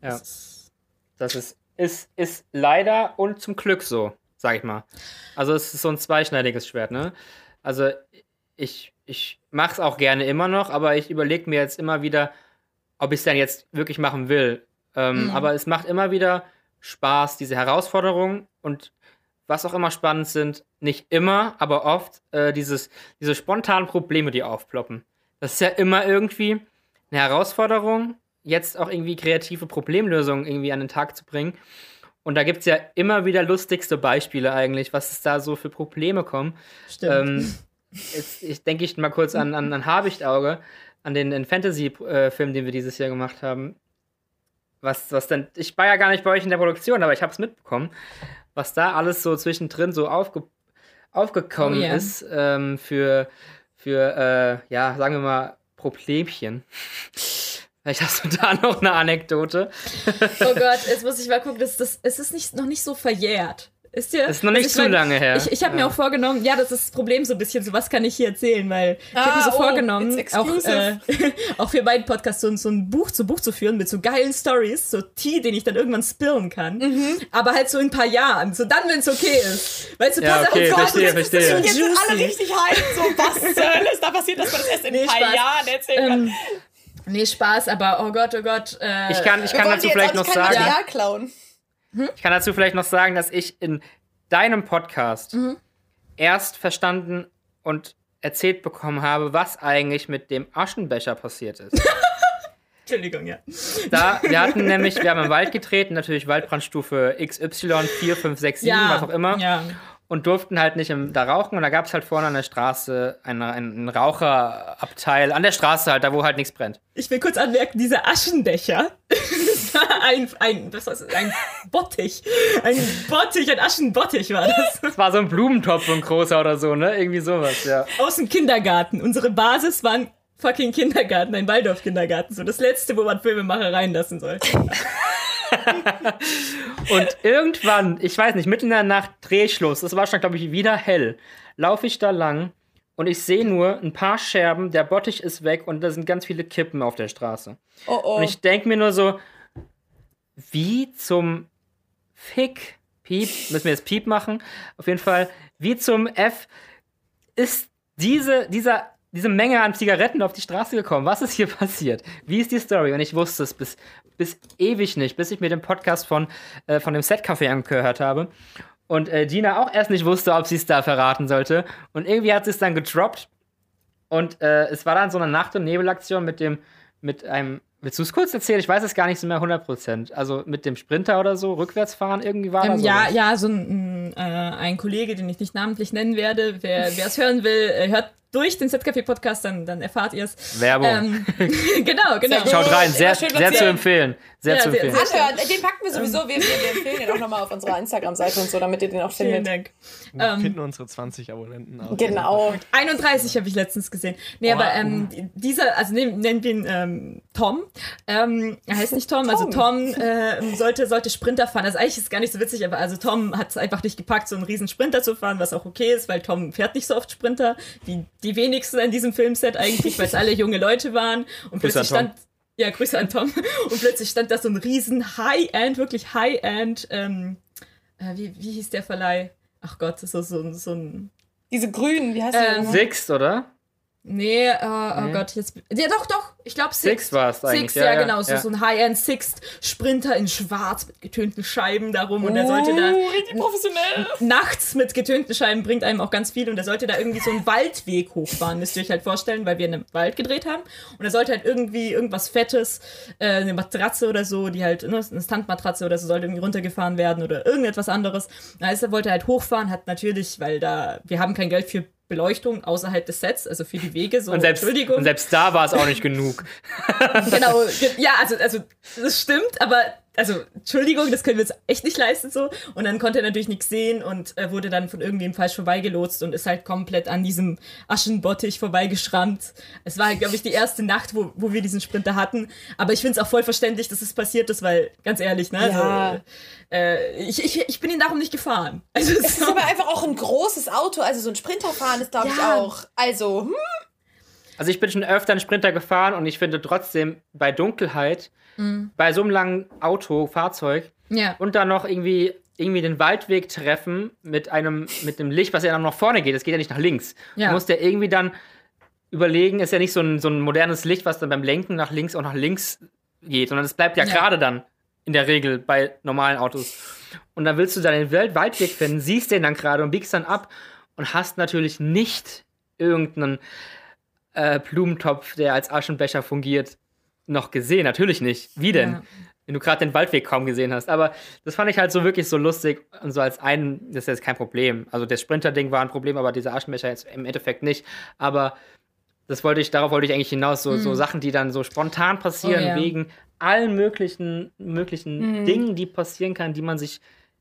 Ja. Das ist, das ist ist, ist leider und zum Glück so, sag ich mal. Also es ist so ein zweischneidiges Schwert, ne? Also ich, ich mach's auch gerne immer noch, aber ich überlege mir jetzt immer wieder, ob ich es dann jetzt wirklich machen will. Ähm, mhm. Aber es macht immer wieder Spaß, diese Herausforderungen und was auch immer spannend sind, nicht immer, aber oft äh, dieses, diese spontanen Probleme, die aufploppen. Das ist ja immer irgendwie eine Herausforderung jetzt auch irgendwie kreative Problemlösungen irgendwie an den Tag zu bringen. Und da gibt es ja immer wieder lustigste Beispiele eigentlich, was es da so für Probleme kommen. Stimmt. Ähm, jetzt, ich denke ich mal kurz an, an, an Habichtauge, an den, Fantasy-Film, den wir dieses Jahr gemacht haben. Was, was denn, ich war ja gar nicht bei euch in der Produktion, aber ich habe es mitbekommen, was da alles so zwischendrin so aufge, aufgekommen oh, yeah. ist ähm, für, für äh, ja, sagen wir mal, Problemchen. Vielleicht hast du da noch eine Anekdote. oh Gott, jetzt muss ich mal gucken. Das, das, es ist nicht, noch nicht so verjährt. Ist dir, das ist noch nicht also zu mein, lange her. Ich, ich habe ja. mir auch vorgenommen, ja, das ist das Problem so ein bisschen, so was kann ich hier erzählen, weil ich ah, habe mir so oh, vorgenommen, auch, äh, auch für meinen Podcast so, so ein Buch zu Buch zu führen mit so geilen Stories, so Tee, den ich dann irgendwann spillen kann. Mhm. Aber halt so in ein paar Jahren, so dann, wenn es okay ist. Weißt du, ja, pass okay, auf, verstehe, verstehe. Jetzt juicy. sind alle richtig hyped, so was ist da passiert, dass man das erst in ein paar Spaß. Jahren erzählen kann. Ähm, Nee, Spaß, aber oh Gott, oh Gott. Äh, ich kann, ich kann dazu vielleicht noch sagen. Material klauen. Hm? Ich kann dazu vielleicht noch sagen, dass ich in deinem Podcast mhm. erst verstanden und erzählt bekommen habe, was eigentlich mit dem Aschenbecher passiert ist. Entschuldigung, ja. Da, wir hatten nämlich, wir haben im Wald getreten, natürlich Waldbrandstufe XY, 4, 5, 6, 7, ja, was auch immer. Ja und durften halt nicht im, da rauchen. Und da gab es halt vorne an der Straße eine, einen Raucherabteil, an der Straße halt, da wo halt nichts brennt. Ich will kurz anmerken, diese Aschendächer, das war ein, ein, das war ein Bottich. Ein Bottich, ein Aschenbottich war das. Das war so ein Blumentopf, ein großer oder so, ne? Irgendwie sowas, ja. Aus dem Kindergarten. Unsere Basis war ein fucking Kindergarten, ein Waldorf-Kindergarten. So das letzte, wo man Filmemacher reinlassen soll. und irgendwann, ich weiß nicht, mitten in der Nacht Drehschluss, es war schon, glaube ich, wieder hell, laufe ich da lang und ich sehe nur ein paar Scherben, der Bottich ist weg und da sind ganz viele Kippen auf der Straße. Oh oh. Und ich denke mir nur so, wie zum Fick, Piep, müssen wir jetzt Piep machen, auf jeden Fall, wie zum F ist diese, dieser diese Menge an Zigaretten auf die Straße gekommen? Was ist hier passiert? Wie ist die Story? Und ich wusste es bis, bis ewig nicht, bis ich mir den Podcast von, äh, von dem Set-Café angehört habe. Und äh, Dina auch erst nicht wusste, ob sie es da verraten sollte. Und irgendwie hat sie es dann gedroppt. Und äh, es war dann so eine Nacht- und Nebelaktion mit dem, mit einem Willst du es kurz erzählen? Ich weiß es gar nicht so mehr 100%. Also mit dem Sprinter oder so, rückwärts fahren irgendwie war ähm, das? Ja, ja, so ein, äh, ein Kollege, den ich nicht namentlich nennen werde. Wer es hören will, äh, hört durch den ZKP-Podcast, dann, dann erfahrt ihr es. Werbung. Ähm, genau, genau. Schaut rein, sehr, sehr, sehr zu empfehlen. Sehr ja, zu empfehlen. Sehr, sehr den packen wir sowieso, wir, wir, wir empfehlen den auch nochmal auf unserer Instagram-Seite und so, damit ihr den auch findet. Vielen Dank. Wir um, finden unsere 20 Abonnenten auch. Genau. 31 habe ich letztens gesehen. Nee, wow. aber ähm, dieser, also nennen, nennen wir ihn ähm, Tom. Ähm, er heißt nicht Tom, also Tom. also Tom äh, sollte, sollte Sprinter fahren. Also eigentlich ist es gar nicht so witzig, aber also Tom hat es einfach nicht gepackt, so einen riesen Sprinter zu fahren, was auch okay ist, weil Tom fährt nicht so oft Sprinter. Die, die wenigsten in diesem Filmset eigentlich, weil es alle junge Leute waren. Und plötzlich stand ja, Grüße an Tom. Und plötzlich stand da so ein riesen High-End, wirklich High-End, ähm, äh, wie, wie hieß der Verleih? Ach Gott, so, so, so ein. Diese grünen, wie heißt ähm, die? Sixt, oder? Nee, uh, oh nee. Gott, jetzt. Ja, doch, doch. Ich glaube Sixt. Sixt war es eigentlich. Sixt, ja, ja, genau. So, ja. so ein High-End Sixt-Sprinter in schwarz mit getönten Scheiben darum. Und er sollte da. Oh, richtig professionell. Nachts mit getönten Scheiben bringt einem auch ganz viel. Und er sollte da irgendwie so einen Waldweg hochfahren, müsst ihr euch halt vorstellen, weil wir in einem Wald gedreht haben. Und er sollte halt irgendwie irgendwas Fettes, äh, eine Matratze oder so, die halt, ne, eine Standmatratze oder so, sollte irgendwie runtergefahren werden oder irgendetwas anderes. Also er wollte halt hochfahren, hat natürlich, weil da, wir haben kein Geld für Beleuchtung außerhalb des Sets, also für die Wege. So, und, selbst, Entschuldigung. und selbst da war es auch nicht genug. genau, ja, also, also das stimmt, aber also Entschuldigung, das können wir uns echt nicht leisten so. Und dann konnte er natürlich nichts sehen und äh, wurde dann von irgendwem falsch vorbeigelotst und ist halt komplett an diesem Aschenbottich vorbeigeschrammt. Es war halt, glaube ich, die erste Nacht, wo, wo wir diesen Sprinter hatten. Aber ich finde es auch voll verständlich, dass es passiert ist, weil, ganz ehrlich, ne? Ja. Also, äh, ich, ich, ich bin ihn darum nicht gefahren. Also, es ist aber einfach auch ein großes Auto, also so ein Sprinter fahren ist, glaube ja. ich, auch. Also, hm. Also ich bin schon öfter einen Sprinter gefahren und ich finde trotzdem bei Dunkelheit Mhm. Bei so einem langen Auto, Fahrzeug ja. und dann noch irgendwie irgendwie den Waldweg treffen mit einem mit einem Licht, was ja dann noch vorne geht. Es geht ja nicht nach links. Ja. Du musst ja irgendwie dann überlegen, ist ja nicht so ein, so ein modernes Licht, was dann beim Lenken nach links auch nach links geht, sondern es bleibt ja, ja. gerade dann in der Regel bei normalen Autos. Und dann willst du deinen Waldweg finden, siehst den dann gerade und biegst dann ab und hast natürlich nicht irgendeinen äh, Blumentopf, der als Aschenbecher fungiert, noch gesehen. Natürlich nicht. Wie denn? Ja. Wenn du gerade den Waldweg kaum gesehen hast. Aber das fand ich halt so wirklich so lustig und so als ein, das ist jetzt kein Problem. Also das Sprinter-Ding war ein Problem, aber dieser Aschenbecher jetzt im Endeffekt nicht. Aber das wollte ich, darauf wollte ich eigentlich hinaus, so, mhm. so Sachen, die dann so spontan passieren, oh, ja. wegen allen möglichen, möglichen mhm. Dingen, die passieren kann, die man sich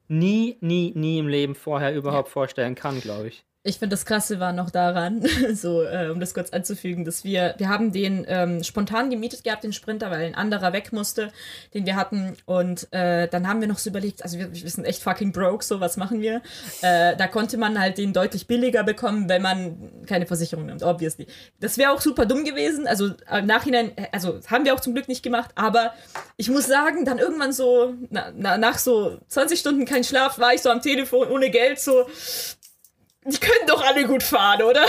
nie, nie, nie im Leben vorher überhaupt ja. vorstellen kann, glaube ich. Ich finde, das Krasse war noch daran, so, äh, um das kurz anzufügen, dass wir, wir haben den ähm, spontan gemietet gehabt, den Sprinter, weil ein anderer weg musste, den wir hatten. Und äh, dann haben wir noch so überlegt, also wir, wir sind echt fucking broke, so was machen wir? Äh, da konnte man halt den deutlich billiger bekommen, wenn man keine Versicherung nimmt, obviously. Das wäre auch super dumm gewesen. Also im Nachhinein, also haben wir auch zum Glück nicht gemacht, aber ich muss sagen, dann irgendwann so, na, na, nach so 20 Stunden kein Schlaf, war ich so am Telefon ohne Geld, so die können doch alle gut fahren, oder?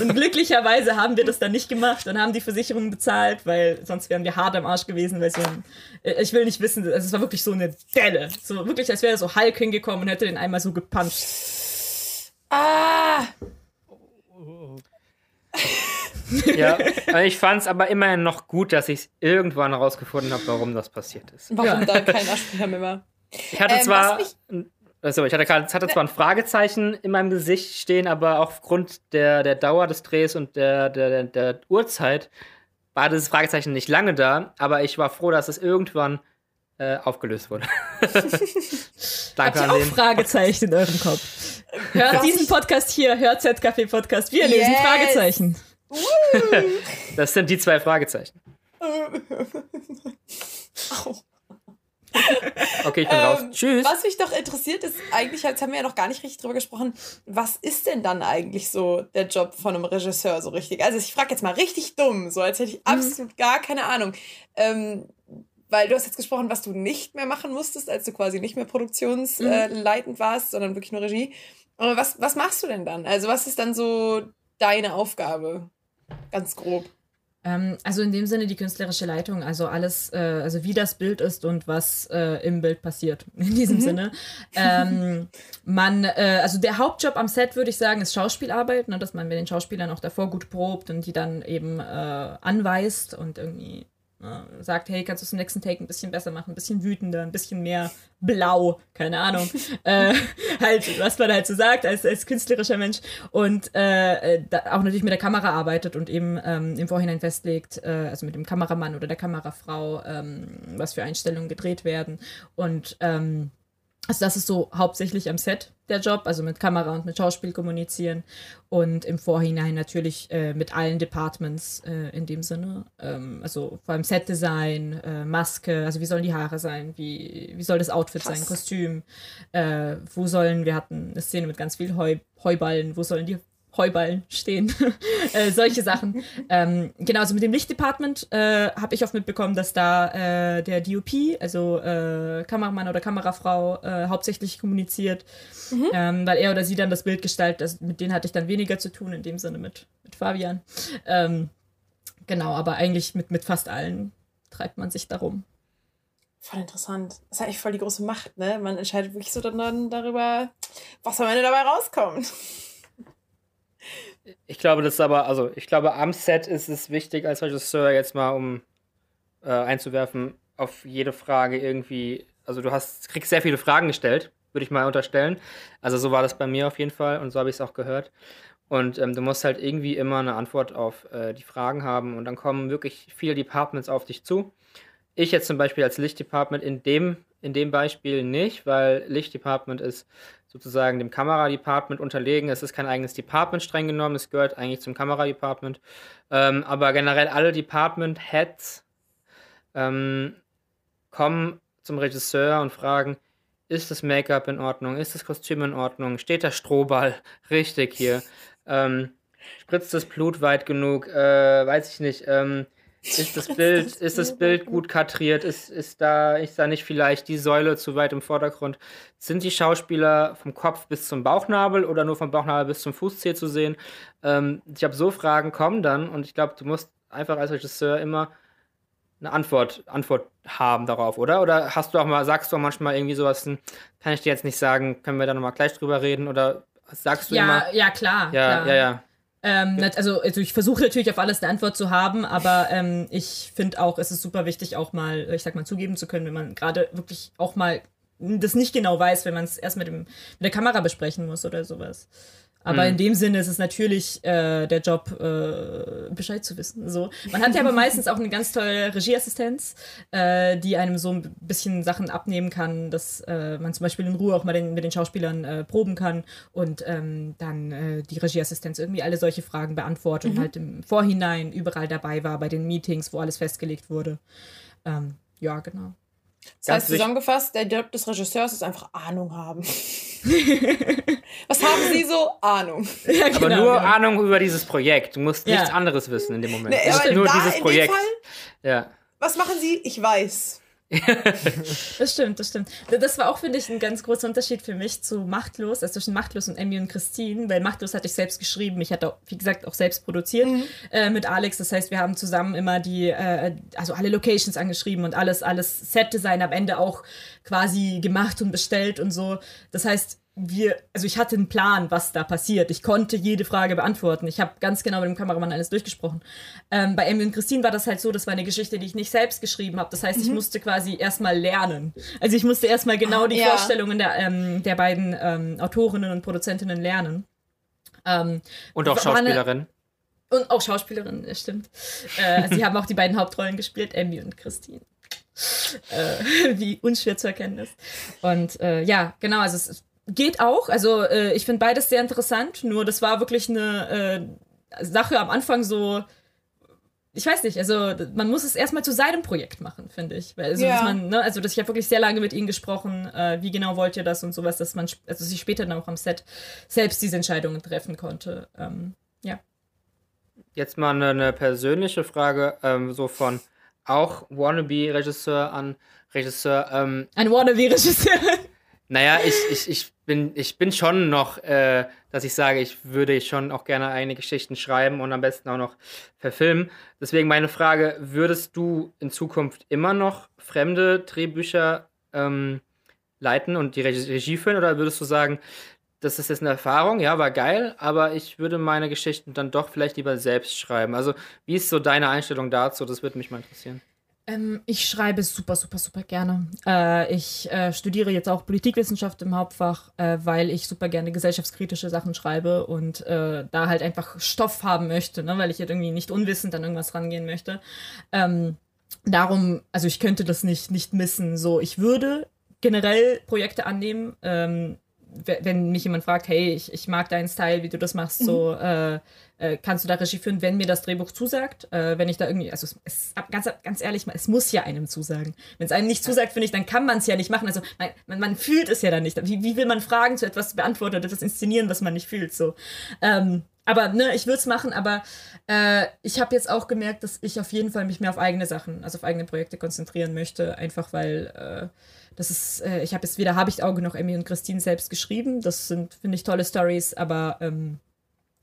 Und glücklicherweise haben wir das dann nicht gemacht und haben die Versicherung bezahlt, weil sonst wären wir hart am Arsch gewesen, weil so ein, äh, ich will nicht wissen, also es war wirklich so eine Delle. So wirklich, als wäre so Hulk hingekommen und hätte den einmal so gepuncht. Ah! ja, ich fand es aber immerhin noch gut, dass ich irgendwann herausgefunden habe, warum das passiert ist. Warum ja. da kein Absprecher mehr war. Ich hatte ähm, zwar also ich hatte gerade, es hatte zwar ein Fragezeichen in meinem Gesicht stehen, aber aufgrund der, der Dauer des Drehs und der, der, der Uhrzeit war dieses Fragezeichen nicht lange da, aber ich war froh, dass es irgendwann äh, aufgelöst wurde. Danke Habt ihr auch Fragezeichen in eurem Kopf? Hört diesen Podcast hier, hört ZKP Podcast. Wir yes. lesen Fragezeichen. das sind die zwei Fragezeichen. oh. Okay, ich bin ähm, raus. Tschüss. Was mich doch interessiert ist, eigentlich, jetzt haben wir ja noch gar nicht richtig drüber gesprochen, was ist denn dann eigentlich so der Job von einem Regisseur so richtig? Also ich frage jetzt mal richtig dumm, so als hätte ich mhm. absolut gar keine Ahnung. Ähm, weil du hast jetzt gesprochen, was du nicht mehr machen musstest, als du quasi nicht mehr produktionsleitend mhm. warst, sondern wirklich nur Regie. Aber was, was machst du denn dann? Also was ist dann so deine Aufgabe? Ganz grob. Ähm, also in dem Sinne die künstlerische Leitung, also alles, äh, also wie das Bild ist und was äh, im Bild passiert, in diesem mhm. Sinne. Ähm, man, äh, also der Hauptjob am Set, würde ich sagen, ist Schauspielarbeit, ne, dass man mit den Schauspielern auch davor gut probt und die dann eben äh, anweist und irgendwie äh, sagt, hey, kannst du es im nächsten Take ein bisschen besser machen, ein bisschen wütender, ein bisschen mehr blau, keine Ahnung. äh, halt, was man halt so sagt als, als künstlerischer Mensch. Und äh, da auch natürlich mit der Kamera arbeitet und eben ähm, im Vorhinein festlegt, äh, also mit dem Kameramann oder der Kamerafrau, ähm, was für Einstellungen gedreht werden. Und ähm, also das ist so hauptsächlich am Set der Job, also mit Kamera und mit Schauspiel kommunizieren und im Vorhinein natürlich äh, mit allen Departments äh, in dem Sinne. Ähm, also vor allem Setdesign, äh, Maske, also wie sollen die Haare sein, wie, wie soll das Outfit Krass. sein, Kostüm, äh, wo sollen, wir hatten eine Szene mit ganz viel Heu, Heuballen, wo sollen die Heuballen stehen. äh, solche Sachen. ähm, genau, also mit dem Lichtdepartment äh, habe ich oft mitbekommen, dass da äh, der DOP, also äh, Kameramann oder Kamerafrau, äh, hauptsächlich kommuniziert, mhm. ähm, weil er oder sie dann das Bild gestaltet. Also mit denen hatte ich dann weniger zu tun, in dem Sinne mit, mit Fabian. Ähm, genau, aber eigentlich mit, mit fast allen treibt man sich darum. Voll interessant. Das ist eigentlich voll die große Macht, ne? Man entscheidet wirklich so dann darüber, was am Ende dabei rauskommt. Ich glaube, das ist aber, also ich glaube, am Set ist es wichtig als Regisseur jetzt mal, um äh, einzuwerfen, auf jede Frage irgendwie, also du hast, kriegst sehr viele Fragen gestellt, würde ich mal unterstellen. Also so war das bei mir auf jeden Fall und so habe ich es auch gehört. Und ähm, du musst halt irgendwie immer eine Antwort auf äh, die Fragen haben und dann kommen wirklich viele Departments auf dich zu. Ich jetzt zum Beispiel als Lichtdepartment in dem, in dem Beispiel nicht, weil Lichtdepartment ist sozusagen dem Kameradepartment unterlegen. Es ist kein eigenes Department streng genommen, es gehört eigentlich zum Kameradepartment. Ähm, aber generell alle Department-Heads ähm, kommen zum Regisseur und fragen, ist das Make-up in Ordnung? Ist das Kostüm in Ordnung? Steht der Strohball richtig hier? Ähm, spritzt das Blut weit genug? Äh, weiß ich nicht. Ähm, ist das Bild, ist das Bild gut kadriert? Ist, ist, da, ist da nicht vielleicht die Säule zu weit im Vordergrund? Sind die Schauspieler vom Kopf bis zum Bauchnabel oder nur vom Bauchnabel bis zum Fußzeh zu sehen? Ähm, ich habe so Fragen kommen dann und ich glaube, du musst einfach als Regisseur immer eine Antwort, Antwort haben darauf, oder? Oder hast du auch mal, sagst du auch manchmal irgendwie sowas, hm, kann ich dir jetzt nicht sagen, können wir da nochmal gleich drüber reden? Oder sagst du ja, immer? Ja, klar. Ja, klar. ja, ja. Ähm, also, also ich versuche natürlich auf alles eine Antwort zu haben, aber ähm, ich finde auch, es ist super wichtig, auch mal, ich sag mal, zugeben zu können, wenn man gerade wirklich auch mal das nicht genau weiß, wenn man es erst mit, dem, mit der Kamera besprechen muss oder sowas. Aber in dem Sinne ist es natürlich äh, der Job, äh, Bescheid zu wissen. So. Man hat ja aber meistens auch eine ganz tolle Regieassistenz, äh, die einem so ein bisschen Sachen abnehmen kann, dass äh, man zum Beispiel in Ruhe auch mal den, mit den Schauspielern äh, proben kann und ähm, dann äh, die Regieassistenz irgendwie alle solche Fragen beantwortet mhm. und halt im Vorhinein überall dabei war bei den Meetings, wo alles festgelegt wurde. Ähm, ja, genau. Das heißt zusammengefasst, der Job des Regisseurs ist einfach Ahnung haben. Was haben Sie so? Ahnung. Ja, genau, aber nur genau. Ahnung über dieses Projekt. Du musst ja. nichts anderes wissen in dem Moment. Nee, nur dieses Projekt. Fall, ja. Was machen Sie? Ich weiß. das stimmt, das stimmt. Das war auch, finde ich, ein ganz großer Unterschied für mich zu Machtlos, also zwischen Machtlos und Emmy und Christine, weil Machtlos hatte ich selbst geschrieben, ich hatte, auch, wie gesagt, auch selbst produziert mhm. äh, mit Alex. Das heißt, wir haben zusammen immer die, äh, also alle Locations angeschrieben und alles, alles Set-Design am Ende auch quasi gemacht und bestellt und so. Das heißt, wir, also ich hatte einen Plan, was da passiert. Ich konnte jede Frage beantworten. Ich habe ganz genau mit dem Kameramann alles durchgesprochen. Ähm, bei Emily und Christine war das halt so, das war eine Geschichte, die ich nicht selbst geschrieben habe. Das heißt, mhm. ich musste quasi erstmal lernen. Also ich musste erstmal genau die ja. Vorstellungen der, ähm, der beiden ähm, Autorinnen und Produzentinnen lernen. Ähm, und auch Schauspielerin. Und auch Schauspielerin, das stimmt. Äh, sie haben auch die beiden Hauptrollen gespielt, Emmy und Christine. Äh, wie unschwer zu erkennen ist. Und äh, ja, genau, also es ist Geht auch. Also äh, ich finde beides sehr interessant. Nur das war wirklich eine äh, Sache am Anfang so. Ich weiß nicht, also man muss es erstmal zu seinem Projekt machen, finde ich. Also, ja. man, ne, also das, ich habe wirklich sehr lange mit ihnen gesprochen, äh, wie genau wollt ihr das und sowas, dass man also sich später dann auch am Set selbst diese Entscheidungen treffen konnte. Ähm, ja. Jetzt mal eine, eine persönliche Frage, ähm, so von auch Wannabe-Regisseur an Regisseur. Ähm, Ein Wannabe-Regisseur. Naja, ich, ich, ich, bin, ich bin schon noch, äh, dass ich sage, ich würde schon auch gerne eigene Geschichten schreiben und am besten auch noch verfilmen. Deswegen meine Frage, würdest du in Zukunft immer noch fremde Drehbücher ähm, leiten und die Regie führen oder würdest du sagen, das ist jetzt eine Erfahrung, ja, war geil, aber ich würde meine Geschichten dann doch vielleicht lieber selbst schreiben. Also, wie ist so deine Einstellung dazu? Das würde mich mal interessieren. Ähm, ich schreibe super, super, super gerne. Äh, ich äh, studiere jetzt auch Politikwissenschaft im Hauptfach, äh, weil ich super gerne gesellschaftskritische Sachen schreibe und äh, da halt einfach Stoff haben möchte, ne? weil ich halt irgendwie nicht unwissend an irgendwas rangehen möchte. Ähm, darum, also ich könnte das nicht, nicht missen. So, ich würde generell Projekte annehmen. Ähm, wenn mich jemand fragt, hey, ich, ich mag deinen Style, wie du das machst, so mhm. Äh, kannst du da Regie führen, wenn mir das Drehbuch zusagt. Äh, wenn ich da irgendwie, also es, ganz, ganz ehrlich, es muss ja einem zusagen. Wenn es einem nicht zusagt, finde ich, dann kann man es ja nicht machen. Also man, man, man, fühlt es ja dann nicht. Wie, wie will man Fragen zu etwas beantworten oder etwas inszenieren, was man nicht fühlt? So. Ähm, aber ne, ich würde es machen, aber äh, ich habe jetzt auch gemerkt, dass ich auf jeden Fall mich mehr auf eigene Sachen, also auf eigene Projekte konzentrieren möchte, einfach weil äh, das ist, äh, ich habe jetzt weder habe ich Auge noch Emmy und Christine selbst geschrieben. Das sind, finde ich, tolle Stories, aber ähm,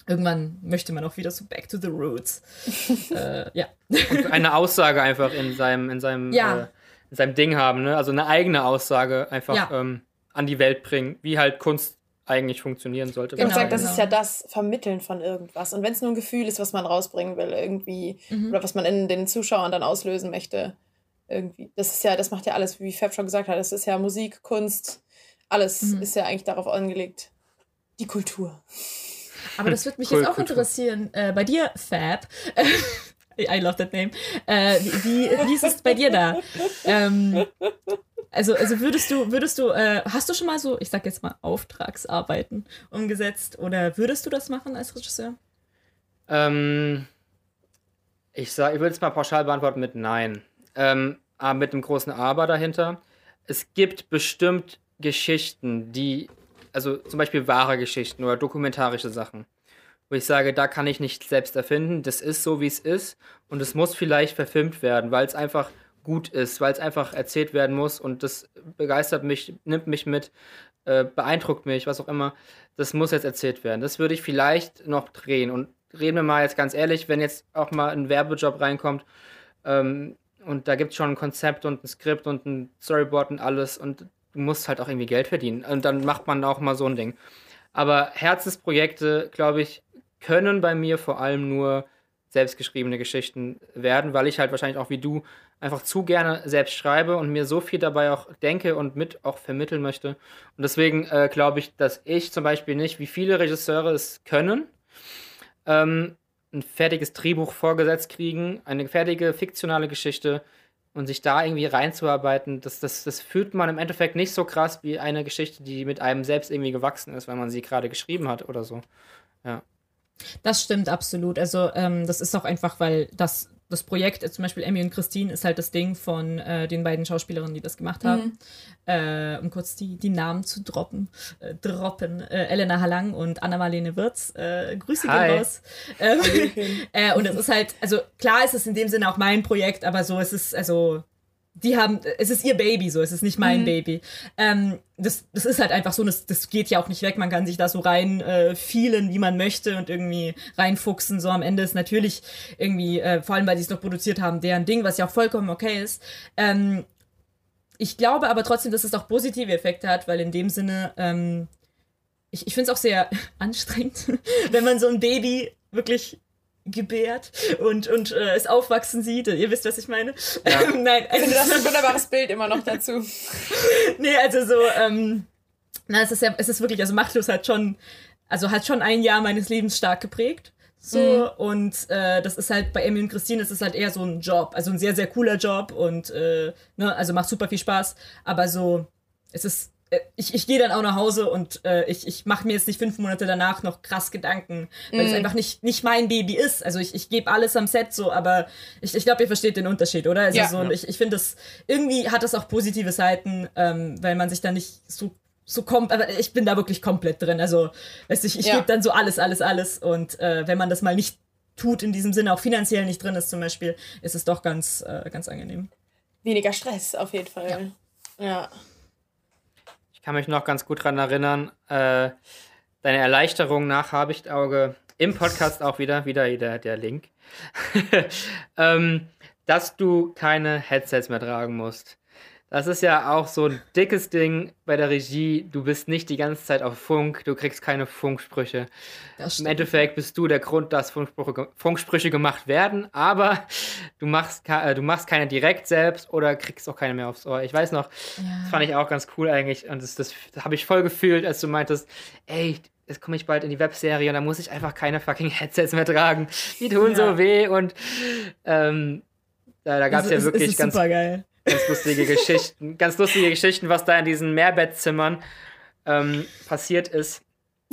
irgendwann möchte man auch wieder so back to the roots. äh, ja. Und eine Aussage einfach in seinem, in seinem, ja. äh, in seinem Ding haben, ne? Also eine eigene Aussage einfach ja. ähm, an die Welt bringen, wie halt Kunst eigentlich funktionieren sollte. Genau, gesagt, das genau. ist ja das Vermitteln von irgendwas. Und wenn es nur ein Gefühl ist, was man rausbringen will, irgendwie, mhm. oder was man in den Zuschauern dann auslösen möchte, irgendwie. Das ist ja, das macht ja alles, wie Fab schon gesagt hat, das ist ja Musik, Kunst, alles mhm. ist ja eigentlich darauf angelegt. Die Kultur. Aber das würde mich cool, jetzt auch Kultur. interessieren. Äh, bei dir, Fab. I love that name. Äh, wie, wie ist es bei dir da? Ähm, also, also würdest du, würdest du, äh, hast du schon mal so, ich sag jetzt mal, Auftragsarbeiten umgesetzt oder würdest du das machen als Regisseur? Ähm, ich sag, ich würde es mal pauschal beantworten mit Nein. Ähm, mit einem großen Aber dahinter. Es gibt bestimmt Geschichten, die also zum Beispiel wahre Geschichten oder dokumentarische Sachen, wo ich sage, da kann ich nicht selbst erfinden, das ist so, wie es ist. Und es muss vielleicht verfilmt werden, weil es einfach gut ist, weil es einfach erzählt werden muss. Und das begeistert mich, nimmt mich mit, äh, beeindruckt mich, was auch immer. Das muss jetzt erzählt werden. Das würde ich vielleicht noch drehen. Und reden wir mal jetzt ganz ehrlich, wenn jetzt auch mal ein Werbejob reinkommt ähm, und da gibt es schon ein Konzept und ein Skript und ein Storyboard und alles und du musst halt auch irgendwie Geld verdienen. Und dann macht man auch mal so ein Ding. Aber Herzensprojekte, glaube ich, können bei mir vor allem nur selbstgeschriebene Geschichten werden, weil ich halt wahrscheinlich auch wie du einfach zu gerne selbst schreibe und mir so viel dabei auch denke und mit auch vermitteln möchte. Und deswegen äh, glaube ich, dass ich zum Beispiel nicht, wie viele Regisseure es können, ähm, ein fertiges Drehbuch vorgesetzt kriegen, eine fertige fiktionale Geschichte und sich da irgendwie reinzuarbeiten, das, das, das fühlt man im Endeffekt nicht so krass wie eine Geschichte, die mit einem selbst irgendwie gewachsen ist, wenn man sie gerade geschrieben hat oder so. Ja. Das stimmt absolut. Also ähm, das ist auch einfach, weil das das Projekt, äh, zum Beispiel Emmy und Christine, ist halt das Ding von äh, den beiden Schauspielerinnen, die das gemacht haben. Mhm. Äh, um kurz die, die Namen zu droppen. Äh, droppen. Äh, Elena Hallang und Anna-Marlene Wirz. Äh, Grüße Hi. gehen raus. Ähm, und es ist halt, also klar ist es in dem Sinne auch mein Projekt, aber so ist es, also die haben, es ist ihr Baby so, es ist nicht mein mhm. Baby. Ähm, das, das ist halt einfach so, das, das geht ja auch nicht weg. Man kann sich da so rein äh, fielen, wie man möchte und irgendwie reinfuchsen. So am Ende ist natürlich irgendwie, äh, vor allem weil sie es noch produziert haben, deren Ding, was ja auch vollkommen okay ist. Ähm, ich glaube aber trotzdem, dass es auch positive Effekte hat, weil in dem Sinne, ähm, ich, ich finde es auch sehr anstrengend, wenn man so ein Baby wirklich gebärt und, und äh, es aufwachsen sieht. Ihr wisst, was ich meine. Ja. Ähm, nein, also ich finde das ein wunderbares Bild immer noch dazu. nee, also so, ähm, na, es ist ja, es ist wirklich, also Machtlos hat schon, also hat schon ein Jahr meines Lebens stark geprägt. So, mhm. und äh, das ist halt bei Emmy und Christine, das ist halt eher so ein Job, also ein sehr, sehr cooler Job und äh, ne, also macht super viel Spaß, aber so, es ist ich, ich gehe dann auch nach Hause und äh, ich, ich mache mir jetzt nicht fünf Monate danach noch krass Gedanken, weil mm. es einfach nicht, nicht mein Baby ist. Also ich, ich gebe alles am Set so, aber ich, ich glaube, ihr versteht den Unterschied, oder? Also ja. so, ich, ich finde das, irgendwie hat das auch positive Seiten, ähm, weil man sich da nicht so so kommt, aber ich bin da wirklich komplett drin. Also, weißt du, ich, ich ja. gebe dann so alles, alles, alles. Und äh, wenn man das mal nicht tut, in diesem Sinne auch finanziell nicht drin ist zum Beispiel, ist es doch ganz, äh, ganz angenehm. Weniger Stress auf jeden Fall. Ja. ja kann mich noch ganz gut daran erinnern, äh, deine Erleichterung nach Habichtauge im Podcast auch wieder, wieder der, der Link, ähm, dass du keine Headsets mehr tragen musst. Das ist ja auch so ein dickes Ding bei der Regie. Du bist nicht die ganze Zeit auf Funk, du kriegst keine Funksprüche. Im Endeffekt bist du der Grund, dass Funksprüche, Funksprüche gemacht werden, aber du machst, äh, du machst keine direkt selbst oder kriegst auch keine mehr aufs Ohr. Ich weiß noch, ja. das fand ich auch ganz cool eigentlich und das, das habe ich voll gefühlt, als du meintest, ey, jetzt komme ich bald in die Webserie und da muss ich einfach keine fucking Headsets mehr tragen. Die tun ja. so weh und ähm, da, da gab es ja wirklich ganz. Super geil ganz lustige Geschichten, ganz lustige Geschichten, was da in diesen Mehrbettzimmern ähm, passiert ist.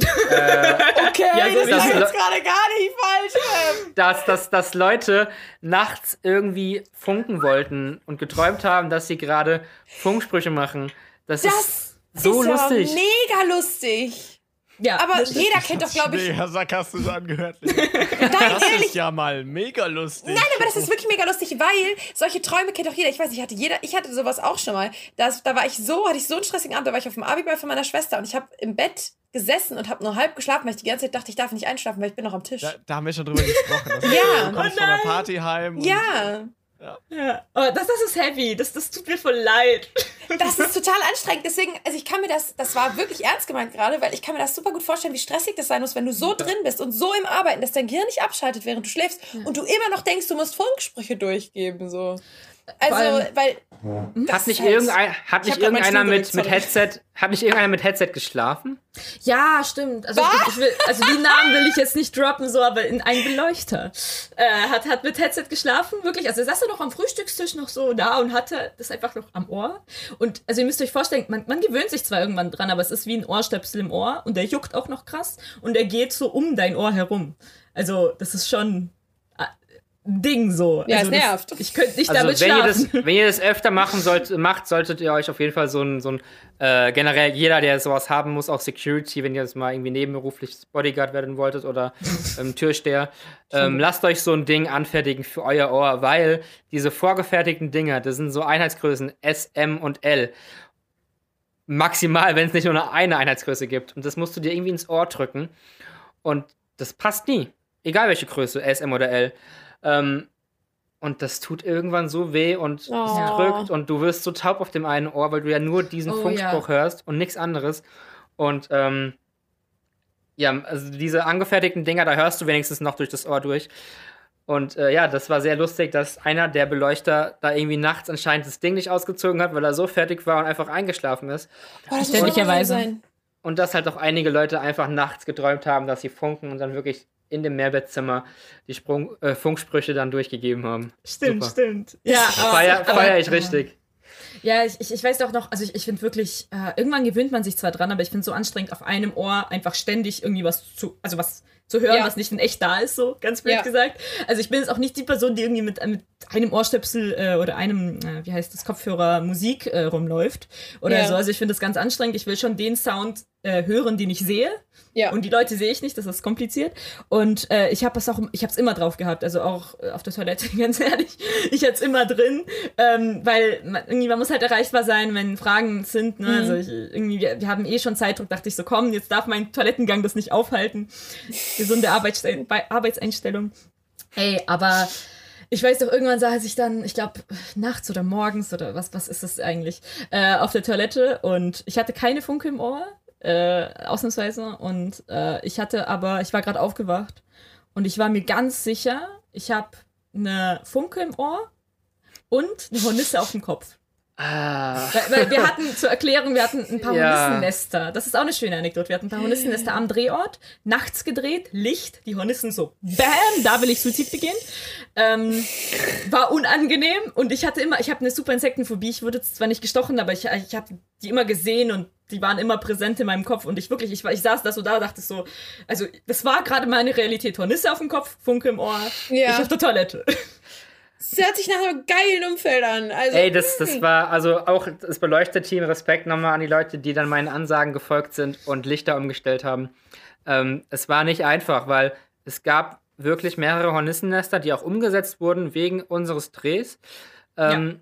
äh, okay, ja, das, das ist jetzt gerade gar nicht falsch. Ähm. Dass, dass, dass Leute nachts irgendwie funken wollten und geträumt haben, dass sie gerade Funksprüche machen. Das, das ist so ist lustig. Ja mega lustig. Ja, aber jeder kennt doch, glaube ich. Mega sarkastisch angehört. Nein, das ehrlich. ist ja mal mega lustig. Nein, aber das ist wirklich mega lustig, weil solche Träume kennt doch jeder. Ich weiß, ich hatte jeder, ich hatte sowas auch schon mal. Das, da war ich so, hatte ich so einen stressigen Abend, da war ich auf dem Abiball von meiner Schwester und ich habe im Bett gesessen und habe nur halb geschlafen, weil ich die ganze Zeit dachte, ich darf nicht einschlafen, weil ich bin noch am Tisch. Da, da haben wir schon drüber gesprochen. ja. Du kommst oh von der Party heim. Ja. Ja. ja. Oh, das, das ist heavy. Das, das tut mir voll leid. Das ist total anstrengend. Deswegen, also ich kann mir das, das war wirklich ernst gemeint gerade, weil ich kann mir das super gut vorstellen, wie stressig das sein muss, wenn du so drin bist und so im Arbeiten, dass dein Gehirn nicht abschaltet, während du schläfst ja. und du immer noch denkst, du musst Funksprüche durchgeben. So. Also, weil. Hat nicht, irgendein, hat nicht irgendeiner mit, mit Headset, hat nicht irgendeiner mit Headset geschlafen? Ja, stimmt. Also, ich, ich will, also die Namen will ich jetzt nicht droppen, so, aber in ein Beleuchter äh, hat, hat mit Headset geschlafen, wirklich. Also er saß er noch am Frühstückstisch noch so da und hatte das einfach noch am Ohr. Und also ihr müsst euch vorstellen, man, man gewöhnt sich zwar irgendwann dran, aber es ist wie ein Ohrstöpsel im Ohr und der juckt auch noch krass und er geht so um dein Ohr herum. Also, das ist schon Ding so. Ja, also es nervt. Das, ich könnte nicht also damit wenn schlafen. Ihr das, wenn ihr das öfter machen sollt, macht, solltet ihr euch auf jeden Fall so ein, so ein äh, generell jeder, der sowas haben muss, auch Security, wenn ihr das mal irgendwie nebenberuflich Bodyguard werden wolltet oder ähm, Türsteher, ähm, lasst euch so ein Ding anfertigen für euer Ohr, weil diese vorgefertigten Dinger, das sind so Einheitsgrößen S, M und L. Maximal, wenn es nicht nur eine Einheitsgröße gibt. Und das musst du dir irgendwie ins Ohr drücken. Und das passt nie. Egal welche Größe, S, M oder L. Ähm, und das tut irgendwann so weh und oh. es drückt und du wirst so taub auf dem einen Ohr, weil du ja nur diesen oh, Funkspruch ja. hörst und nichts anderes. Und ähm, ja, also diese angefertigten Dinger, da hörst du wenigstens noch durch das Ohr durch. Und äh, ja, das war sehr lustig, dass einer der Beleuchter da irgendwie nachts anscheinend das Ding nicht ausgezogen hat, weil er so fertig war und einfach eingeschlafen ist. Boah, das Ständigerweise. Und dass halt auch einige Leute einfach nachts geträumt haben, dass sie funken und dann wirklich in dem Mehrbettzimmer die Sprung, äh, Funksprüche dann durchgegeben haben. Stimmt, Super. stimmt. Ja, feier, feier ich richtig. Ja, ich, ich, ich weiß auch noch, also ich, ich finde wirklich, äh, irgendwann gewöhnt man sich zwar dran, aber ich finde es so anstrengend, auf einem Ohr einfach ständig irgendwie was zu, also was zu hören, ja. was nicht in echt da ist, so ganz blöd ja. gesagt. Also ich bin jetzt auch nicht die Person, die irgendwie mit, mit einem Ohrstöpsel äh, oder einem, äh, wie heißt das, Kopfhörer Musik äh, rumläuft oder ja. so. Also ich finde das ganz anstrengend. Ich will schon den Sound äh, hören, den ich sehe. Ja. Und die Leute sehe ich nicht, das ist kompliziert. Und äh, ich habe es auch, ich habe es immer drauf gehabt, also auch äh, auf der Toilette, ganz ehrlich. Ich hatte es immer drin, ähm, weil man, irgendwie man muss halt erreichbar sein, wenn Fragen sind. Ne? Also mhm. Also ich, irgendwie, wir, wir, haben eh schon Zeitdruck, dachte ich so, komm, jetzt darf mein Toilettengang das nicht aufhalten. Gesunde Arbeitseinstellung. Ey, aber ich weiß doch, irgendwann saß ich dann, ich glaube, nachts oder morgens oder was, was ist das eigentlich, äh, auf der Toilette und ich hatte keine Funke im Ohr, äh, ausnahmsweise. Und äh, ich hatte aber, ich war gerade aufgewacht und ich war mir ganz sicher, ich habe eine Funke im Ohr und eine Hornisse auf dem Kopf. Ah. Weil, wir hatten, zur Erklärung, wir hatten ein paar ja. Hornissennester. Das ist auch eine schöne Anekdote. Wir hatten ein paar Hornissennester am Drehort, nachts gedreht, Licht, die Hornissen so, bam, da will ich Suizid begehen. Ähm, war unangenehm und ich hatte immer, ich habe eine super Insektenphobie. Ich wurde zwar nicht gestochen, aber ich, ich habe die immer gesehen und die waren immer präsent in meinem Kopf und ich wirklich, ich, ich saß da so da, dachte so, also das war gerade meine Realität. Hornisse auf dem Kopf, Funke im Ohr, ja. ich auf der Toilette. Es hört sich nach einem geilen Umfeld an. Also, Ey, das, das hm. war also auch das Beleuchtet-Team. Respekt nochmal an die Leute, die dann meinen Ansagen gefolgt sind und Lichter umgestellt haben. Ähm, es war nicht einfach, weil es gab wirklich mehrere Hornissennester, die auch umgesetzt wurden wegen unseres Drehs. Ähm, ja.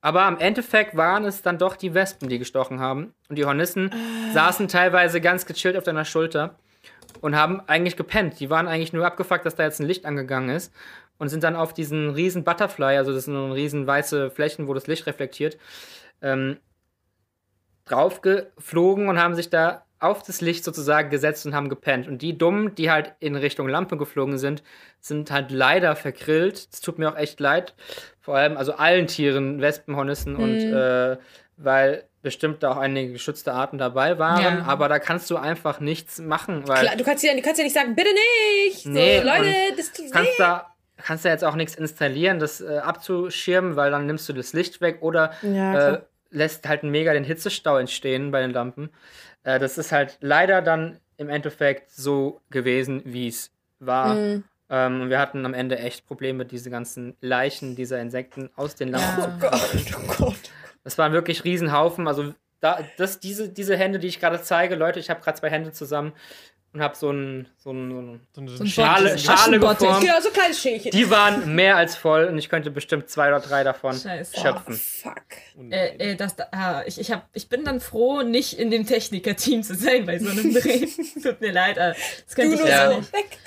Aber am Endeffekt waren es dann doch die Wespen, die gestochen haben. Und die Hornissen äh. saßen teilweise ganz gechillt auf deiner Schulter und haben eigentlich gepennt. Die waren eigentlich nur abgefuckt, dass da jetzt ein Licht angegangen ist und sind dann auf diesen riesen Butterfly, also das sind so riesen weiße Flächen, wo das Licht reflektiert, ähm, draufgeflogen und haben sich da auf das Licht sozusagen gesetzt und haben gepennt. Und die Dummen, die halt in Richtung Lampe geflogen sind, sind halt leider vergrillt. Es tut mir auch echt leid. Vor allem, also allen Tieren, Wespen, Hornissen mhm. und äh, weil bestimmt auch einige geschützte Arten dabei waren, ja. aber da kannst du einfach nichts machen. Weil Klar, du kannst ja, du kannst ja nicht sagen, bitte nicht! Nee, so, Leute, das tut kannst da kannst du jetzt auch nichts installieren, das äh, abzuschirmen, weil dann nimmst du das Licht weg oder ja, äh, lässt halt mega den Hitzestau entstehen bei den Lampen. Äh, das ist halt leider dann im Endeffekt so gewesen, wie es war. Mhm. Ähm, wir hatten am Ende echt Probleme, diese ganzen Leichen dieser Insekten aus den Lampen ja. zu bekommen. Oh Gott, oh Gott. Das waren wirklich Riesenhaufen. Also da, das, diese, diese Hände, die ich gerade zeige, Leute, ich habe gerade zwei Hände zusammen und habe so ein so ein, so ein, so ein Schale, Schale geformt. Genau, so kleine Schälchen. Die waren mehr als voll und ich könnte bestimmt zwei oder drei davon Scheiße. schöpfen. Oh, fuck. Äh, äh, das, ah, ich, ich, hab, ich bin dann froh, nicht in dem Techniker-Team zu sein bei so einem Dreh. Tut mir leid, äh, das könnte du ich ja nicht. Weg.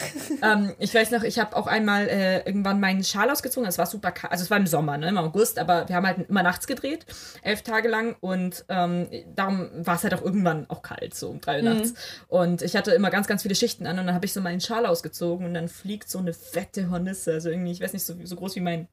Ähm, ich weiß noch, ich habe auch einmal äh, irgendwann meinen Schal ausgezogen. Es war super kalt, also es war im Sommer, ne, im August, aber wir haben halt immer nachts gedreht, elf Tage lang und ähm, darum war es halt auch irgendwann auch kalt, so um drei Uhr mhm. nachts. Und ich hatte immer ganz, ganz viele Schichten an und dann habe ich so meinen Schal ausgezogen und dann fliegt so eine fette Hornisse, also irgendwie, ich weiß nicht, so, so groß wie mein,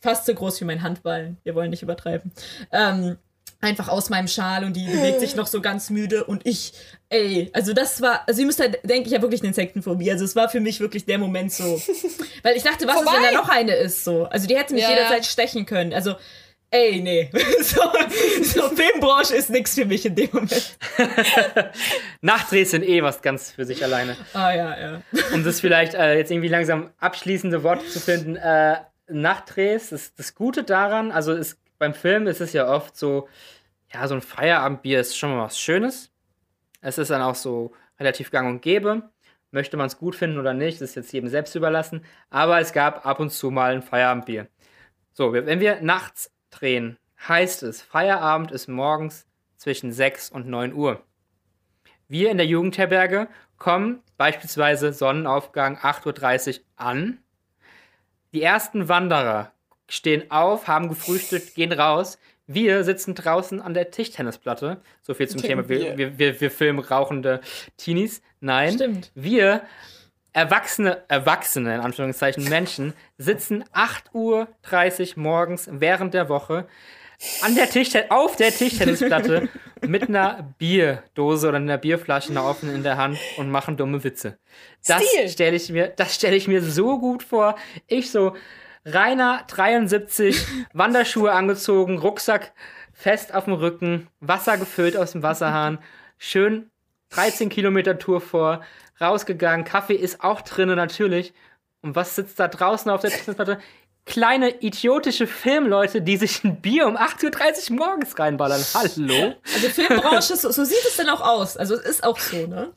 fast so groß wie mein Handballen, wir wollen nicht übertreiben, ähm, einfach aus meinem Schal und die bewegt sich noch so ganz müde und ich, ey, also das war, also ihr müsst halt, denke ich, ja wirklich eine Insektenphobie. Also es war für mich wirklich der Moment so, weil ich dachte, was Vorbei. ist, wenn da noch eine ist so? Also die hätte mich ja. jederzeit stechen können. Also ey, nee, so, so Filmbranche ist nichts für mich in dem Moment. Nachtdrehs sind eh was ganz für sich alleine. Ah, ja, ja. Um das vielleicht äh, jetzt irgendwie langsam abschließende Worte zu finden. Äh, Nachtdrehs, das, das Gute daran, also ist, beim Film ist es ja oft so, ja, so ein Feierabendbier ist schon mal was Schönes. Es ist dann auch so relativ gang und gäbe. Möchte man es gut finden oder nicht, das ist jetzt jedem selbst überlassen. Aber es gab ab und zu mal ein Feierabendbier. So, wenn wir nachts drehen, heißt es, Feierabend ist morgens zwischen 6 und 9 Uhr. Wir in der Jugendherberge kommen beispielsweise Sonnenaufgang 8.30 Uhr an. Die ersten Wanderer stehen auf, haben gefrühstückt, gehen raus. Wir sitzen draußen an der Tischtennisplatte. So viel zum Thema. Wir, wir, wir, wir filmen rauchende Teenies. Nein. Stimmt. Wir erwachsene, erwachsene, in Anführungszeichen, Menschen sitzen 8.30 Uhr morgens während der Woche an der auf der Tischtennisplatte mit einer Bierdose oder einer Bierflasche, einer offenen in der Hand und machen dumme Witze. Das stelle ich mir, das stelle ich mir so gut vor. Ich so, Rainer 73, Wanderschuhe angezogen, Rucksack fest auf dem Rücken, Wasser gefüllt aus dem Wasserhahn, schön 13 Kilometer Tour vor, rausgegangen, Kaffee ist auch drinne natürlich. Und was sitzt da draußen auf der Tischtennisplatte? kleine idiotische Filmleute, die sich ein Bier um 8.30 Uhr morgens reinballern. Hallo? Also Filmbranche, so, so, sieht es dann auch aus. Also es ist auch so, ne?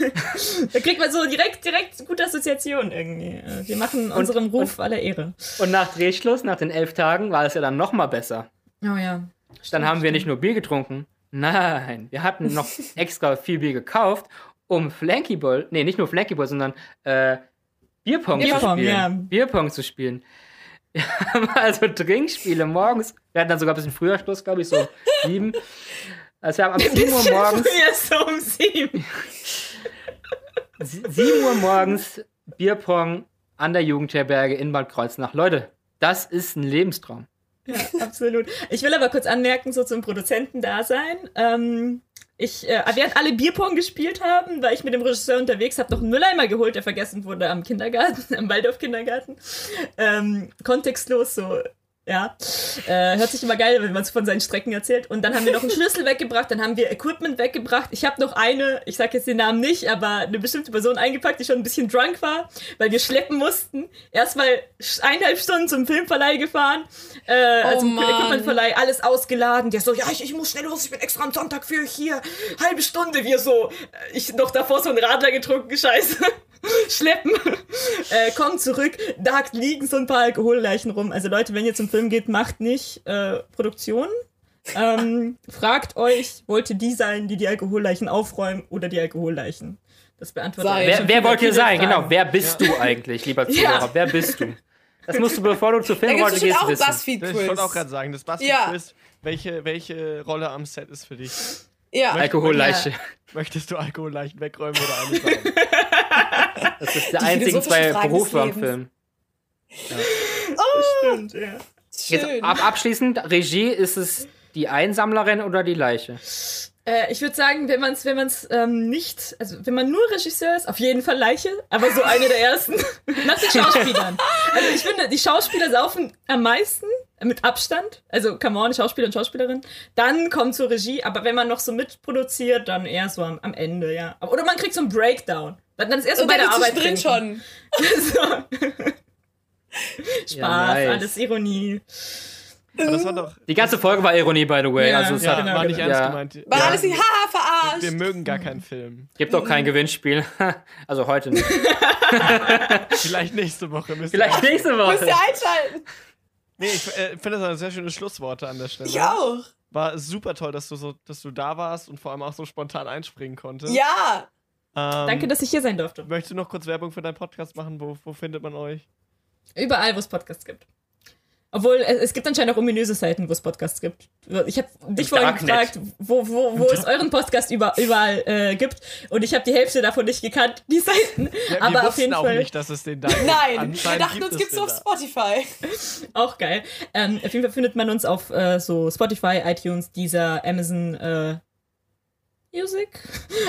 Äh, da kriegt man so direkt, direkt gute Assoziationen irgendwie. Äh, wir machen unserem und, Ruf und, aller Ehre. Und nach Drehschluss, nach den elf Tagen, war es ja dann noch mal besser. Oh ja. Stimmt, dann haben wir nicht nur Bier getrunken. Nein, wir hatten noch extra viel Bier gekauft, um Flanky Ball, nee, nicht nur Flanky Ball, sondern äh, Bierpong, Bierpong, zu spielen. Ja. Bierpong zu spielen. Wir haben also Trinkspiele morgens. Wir hatten dann sogar ein bisschen früher Schluss, glaube ich, so sieben. Also wir haben ab 7 Uhr morgens. so um 7. 7 Uhr morgens Bierpong an der Jugendherberge in Bad Kreuznach. Leute, das ist ein Lebenstraum. Ja, absolut. Ich will aber kurz anmerken, so zum Produzentendasein. Ähm, ich, äh, während alle Bierpong gespielt haben, war ich mit dem Regisseur unterwegs, habe noch einen Mülleimer geholt, der vergessen wurde am Kindergarten, am Waldorf-Kindergarten. Ähm, kontextlos, so ja, äh, hört sich immer geil, wenn man es von seinen Strecken erzählt. Und dann haben wir noch einen Schlüssel weggebracht, dann haben wir Equipment weggebracht. Ich habe noch eine, ich sage jetzt den Namen nicht, aber eine bestimmte Person eingepackt, die schon ein bisschen drunk war, weil wir schleppen mussten. Erstmal eineinhalb Stunden zum Filmverleih gefahren, äh, oh also Equipmentverleih, alles ausgeladen. Der so, ja, ich, ich muss schnell los, ich bin extra am Sonntag für hier. Halbe Stunde, wir so. Äh, ich noch davor so einen Radler getrunken, scheiße. schleppen, äh, kommen zurück, da liegen so ein paar Alkoholleichen rum. Also Leute, wenn ihr zum Film geht, macht nicht äh, Produktion. Ähm, fragt euch, wollt ihr die sein, die die Alkoholleichen aufräumen oder die Alkoholleichen? Das beantwortet Sei. Wer, wer wollt ihr sein? Fragen. Genau, wer bist ja. du eigentlich, lieber Zuhörer? Ja. Wer bist du? Das musst du, bevor du zur Filmrolle gehst, auch wissen. Ich wollte auch gerade sagen, das BuzzFeed-Quiz, ja. welche, welche Rolle am Set ist für dich? Ja. Alkoholleiche. Möchtest du Alkoholleichen wegräumen oder sein? Das ist der einzige zwei Berufe am Film. Ja. Oh, stimmt, ja. Jetzt ab, abschließend, Regie, ist es die Einsammlerin oder die Leiche? Äh, ich würde sagen, wenn man es wenn man's, ähm, nicht, also wenn man nur Regisseur ist, auf jeden Fall Leiche, aber so eine der ersten. Nach den Schauspielern. Also ich finde, die Schauspieler saufen am meisten, mit Abstand. Also, come on, Schauspieler und Schauspielerin. Dann kommt zur Regie, aber wenn man noch so mitproduziert, dann eher so am, am Ende, ja. Oder man kriegt so einen Breakdown. Dann ist erst so bei der Arbeit drin schon. Spaß, ja, nice. alles Ironie. Das war doch, die ganze Folge war Ironie, by the way. Ja, also es ja, hat, genau, war nicht genau. ernst gemeint. War alles nicht, haha, verarscht. Wir, wir, mögen gar keinen Film. Gibt auch kein Gewinnspiel. also heute nicht. Vielleicht nächste Woche. Vielleicht nächste Woche. Müsst ihr einschalten. Nee, ich äh, finde das sehr schöne Schlussworte an der Stelle. Ich auch. War super toll, dass du so, dass du da warst und vor allem auch so spontan einspringen konntest. Ja. Ähm, Danke, dass ich hier sein durfte. Möchtest du noch kurz Werbung für deinen Podcast machen? Wo, wo findet man euch? Überall, wo es Podcasts gibt. Obwohl, es gibt anscheinend auch ominöse Seiten, wo es Podcasts gibt. Ich habe dich vorhin gefragt, wo, wo, wo es euren Podcast über, überall äh, gibt. Und ich habe die Hälfte davon nicht gekannt, die Seiten. Ja, Aber auf jeden auch Fall. nicht, dass es den da gibt. Nein, wir dachten, uns gibt es auf Spotify. auch geil. Ähm, auf jeden Fall findet man uns auf äh, so Spotify, iTunes, dieser Amazon äh, Music.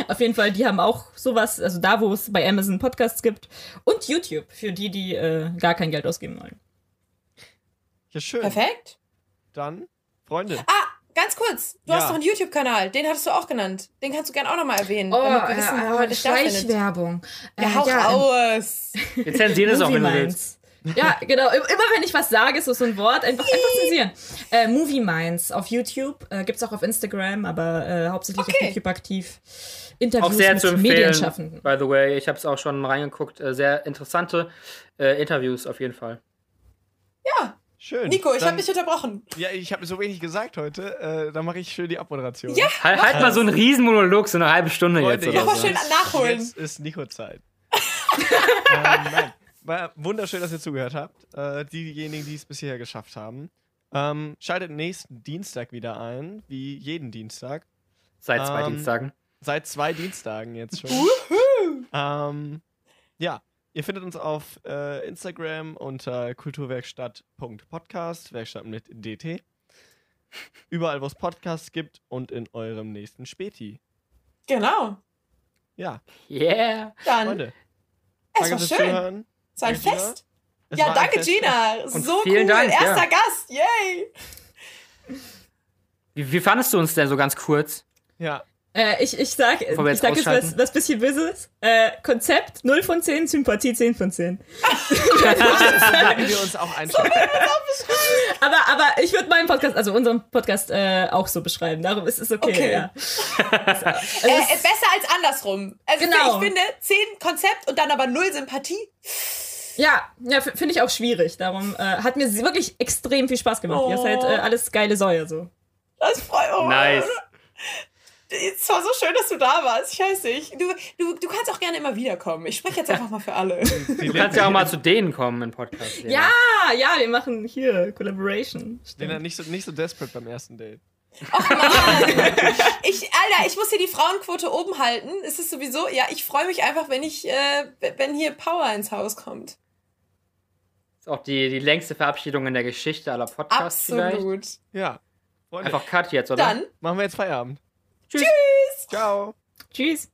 Auf jeden Fall, die haben auch sowas, also da, wo es bei Amazon Podcasts gibt. Und YouTube, für die, die äh, gar kein Geld ausgeben wollen. Ja, schön. Perfekt. Dann, Freunde. Ah, ganz kurz. Du ja. hast doch einen YouTube-Kanal. Den hattest du auch genannt. Den kannst du gerne auch nochmal erwähnen. Oh, damit wir wissen, äh, äh, Schleichwerbung. Ja, äh, hau ja, raus. Wir zensieren es auch, wenn du willst. Ja, genau. Immer wenn ich was sage, ist so ein Wort, einfach, einfach zensieren. Äh, Movie Minds auf YouTube, äh, gibt es auch auf Instagram, aber äh, hauptsächlich okay. auf YouTube aktiv. Interviews auch sehr mit zu empfehlen, Medienschaffenden. By the way, ich habe es auch schon reingeguckt. Äh, sehr interessante äh, Interviews auf jeden Fall. Ja, Schön. Nico, ich habe dich unterbrochen. Ja, ich habe so wenig gesagt heute. Äh, dann mache ich schön die Abmoderation. Ja. Halt, halt mal so einen Riesenmonolog, so eine halbe Stunde Freunde, jetzt. Oder Mach mal schön nachholen. Jetzt ist Nico-Zeit. ähm, nein. War wunderschön, dass ihr zugehört habt. Äh, diejenigen, die es bisher geschafft haben. Ähm, schaltet nächsten Dienstag wieder ein, wie jeden Dienstag. Seit zwei ähm, Dienstagen. Seit zwei Dienstagen jetzt schon. ähm, ja, ihr findet uns auf äh, Instagram unter kulturwerkstatt.podcast, Werkstatt mit DT. Überall, wo es Podcasts gibt und in eurem nächsten Späti. Genau. Ja. Yeah. Dann. Freunde. Es war schön. Es war ein Fest. Ja, danke, Fest. Gina. Und so vielen cool. Dank, Erster ja. Gast. Yay. Wie, wie fandest du uns denn so ganz kurz? Ja. Äh, ich, ich sag, ich sag jetzt was, was bisschen Böses. Äh, Konzept 0 von 10, Sympathie 10 von 10. Werden wir uns auch einschalten. aber, aber ich würde meinen Podcast, also unseren Podcast äh, auch so beschreiben. Darum ist es okay. okay. Ja. also, äh, besser als andersrum. Also genau. ich finde 10 Konzept und dann aber 0 Sympathie. Ja, ja finde ich auch schwierig. Darum äh, hat mir wirklich extrem viel Spaß gemacht. Oh. Ihr seid äh, alles geile Säue so. Das freut mich. Nice. Es war so schön, dass du da warst. Ich weiß nicht. Du, du, du kannst auch gerne immer wiederkommen. Ich spreche jetzt einfach mal für alle. Du kannst ja auch mal zu denen kommen im Podcast. Ja, ja, wir machen hier Collaboration. Lena, nicht so, nicht so desperate beim ersten Date. Ach Mann. ich, Alter, ich muss hier die Frauenquote oben halten. Ist es sowieso? Ja, ich freue mich einfach, wenn ich, äh, wenn hier Power ins Haus kommt. Ist auch die, die längste Verabschiedung in der Geschichte aller Podcasts Absolut. vielleicht. Ja. Freunde. Einfach Cut jetzt, oder? Dann machen wir jetzt Feierabend. Tschüss. Tschüss. Ciao. Tschüss.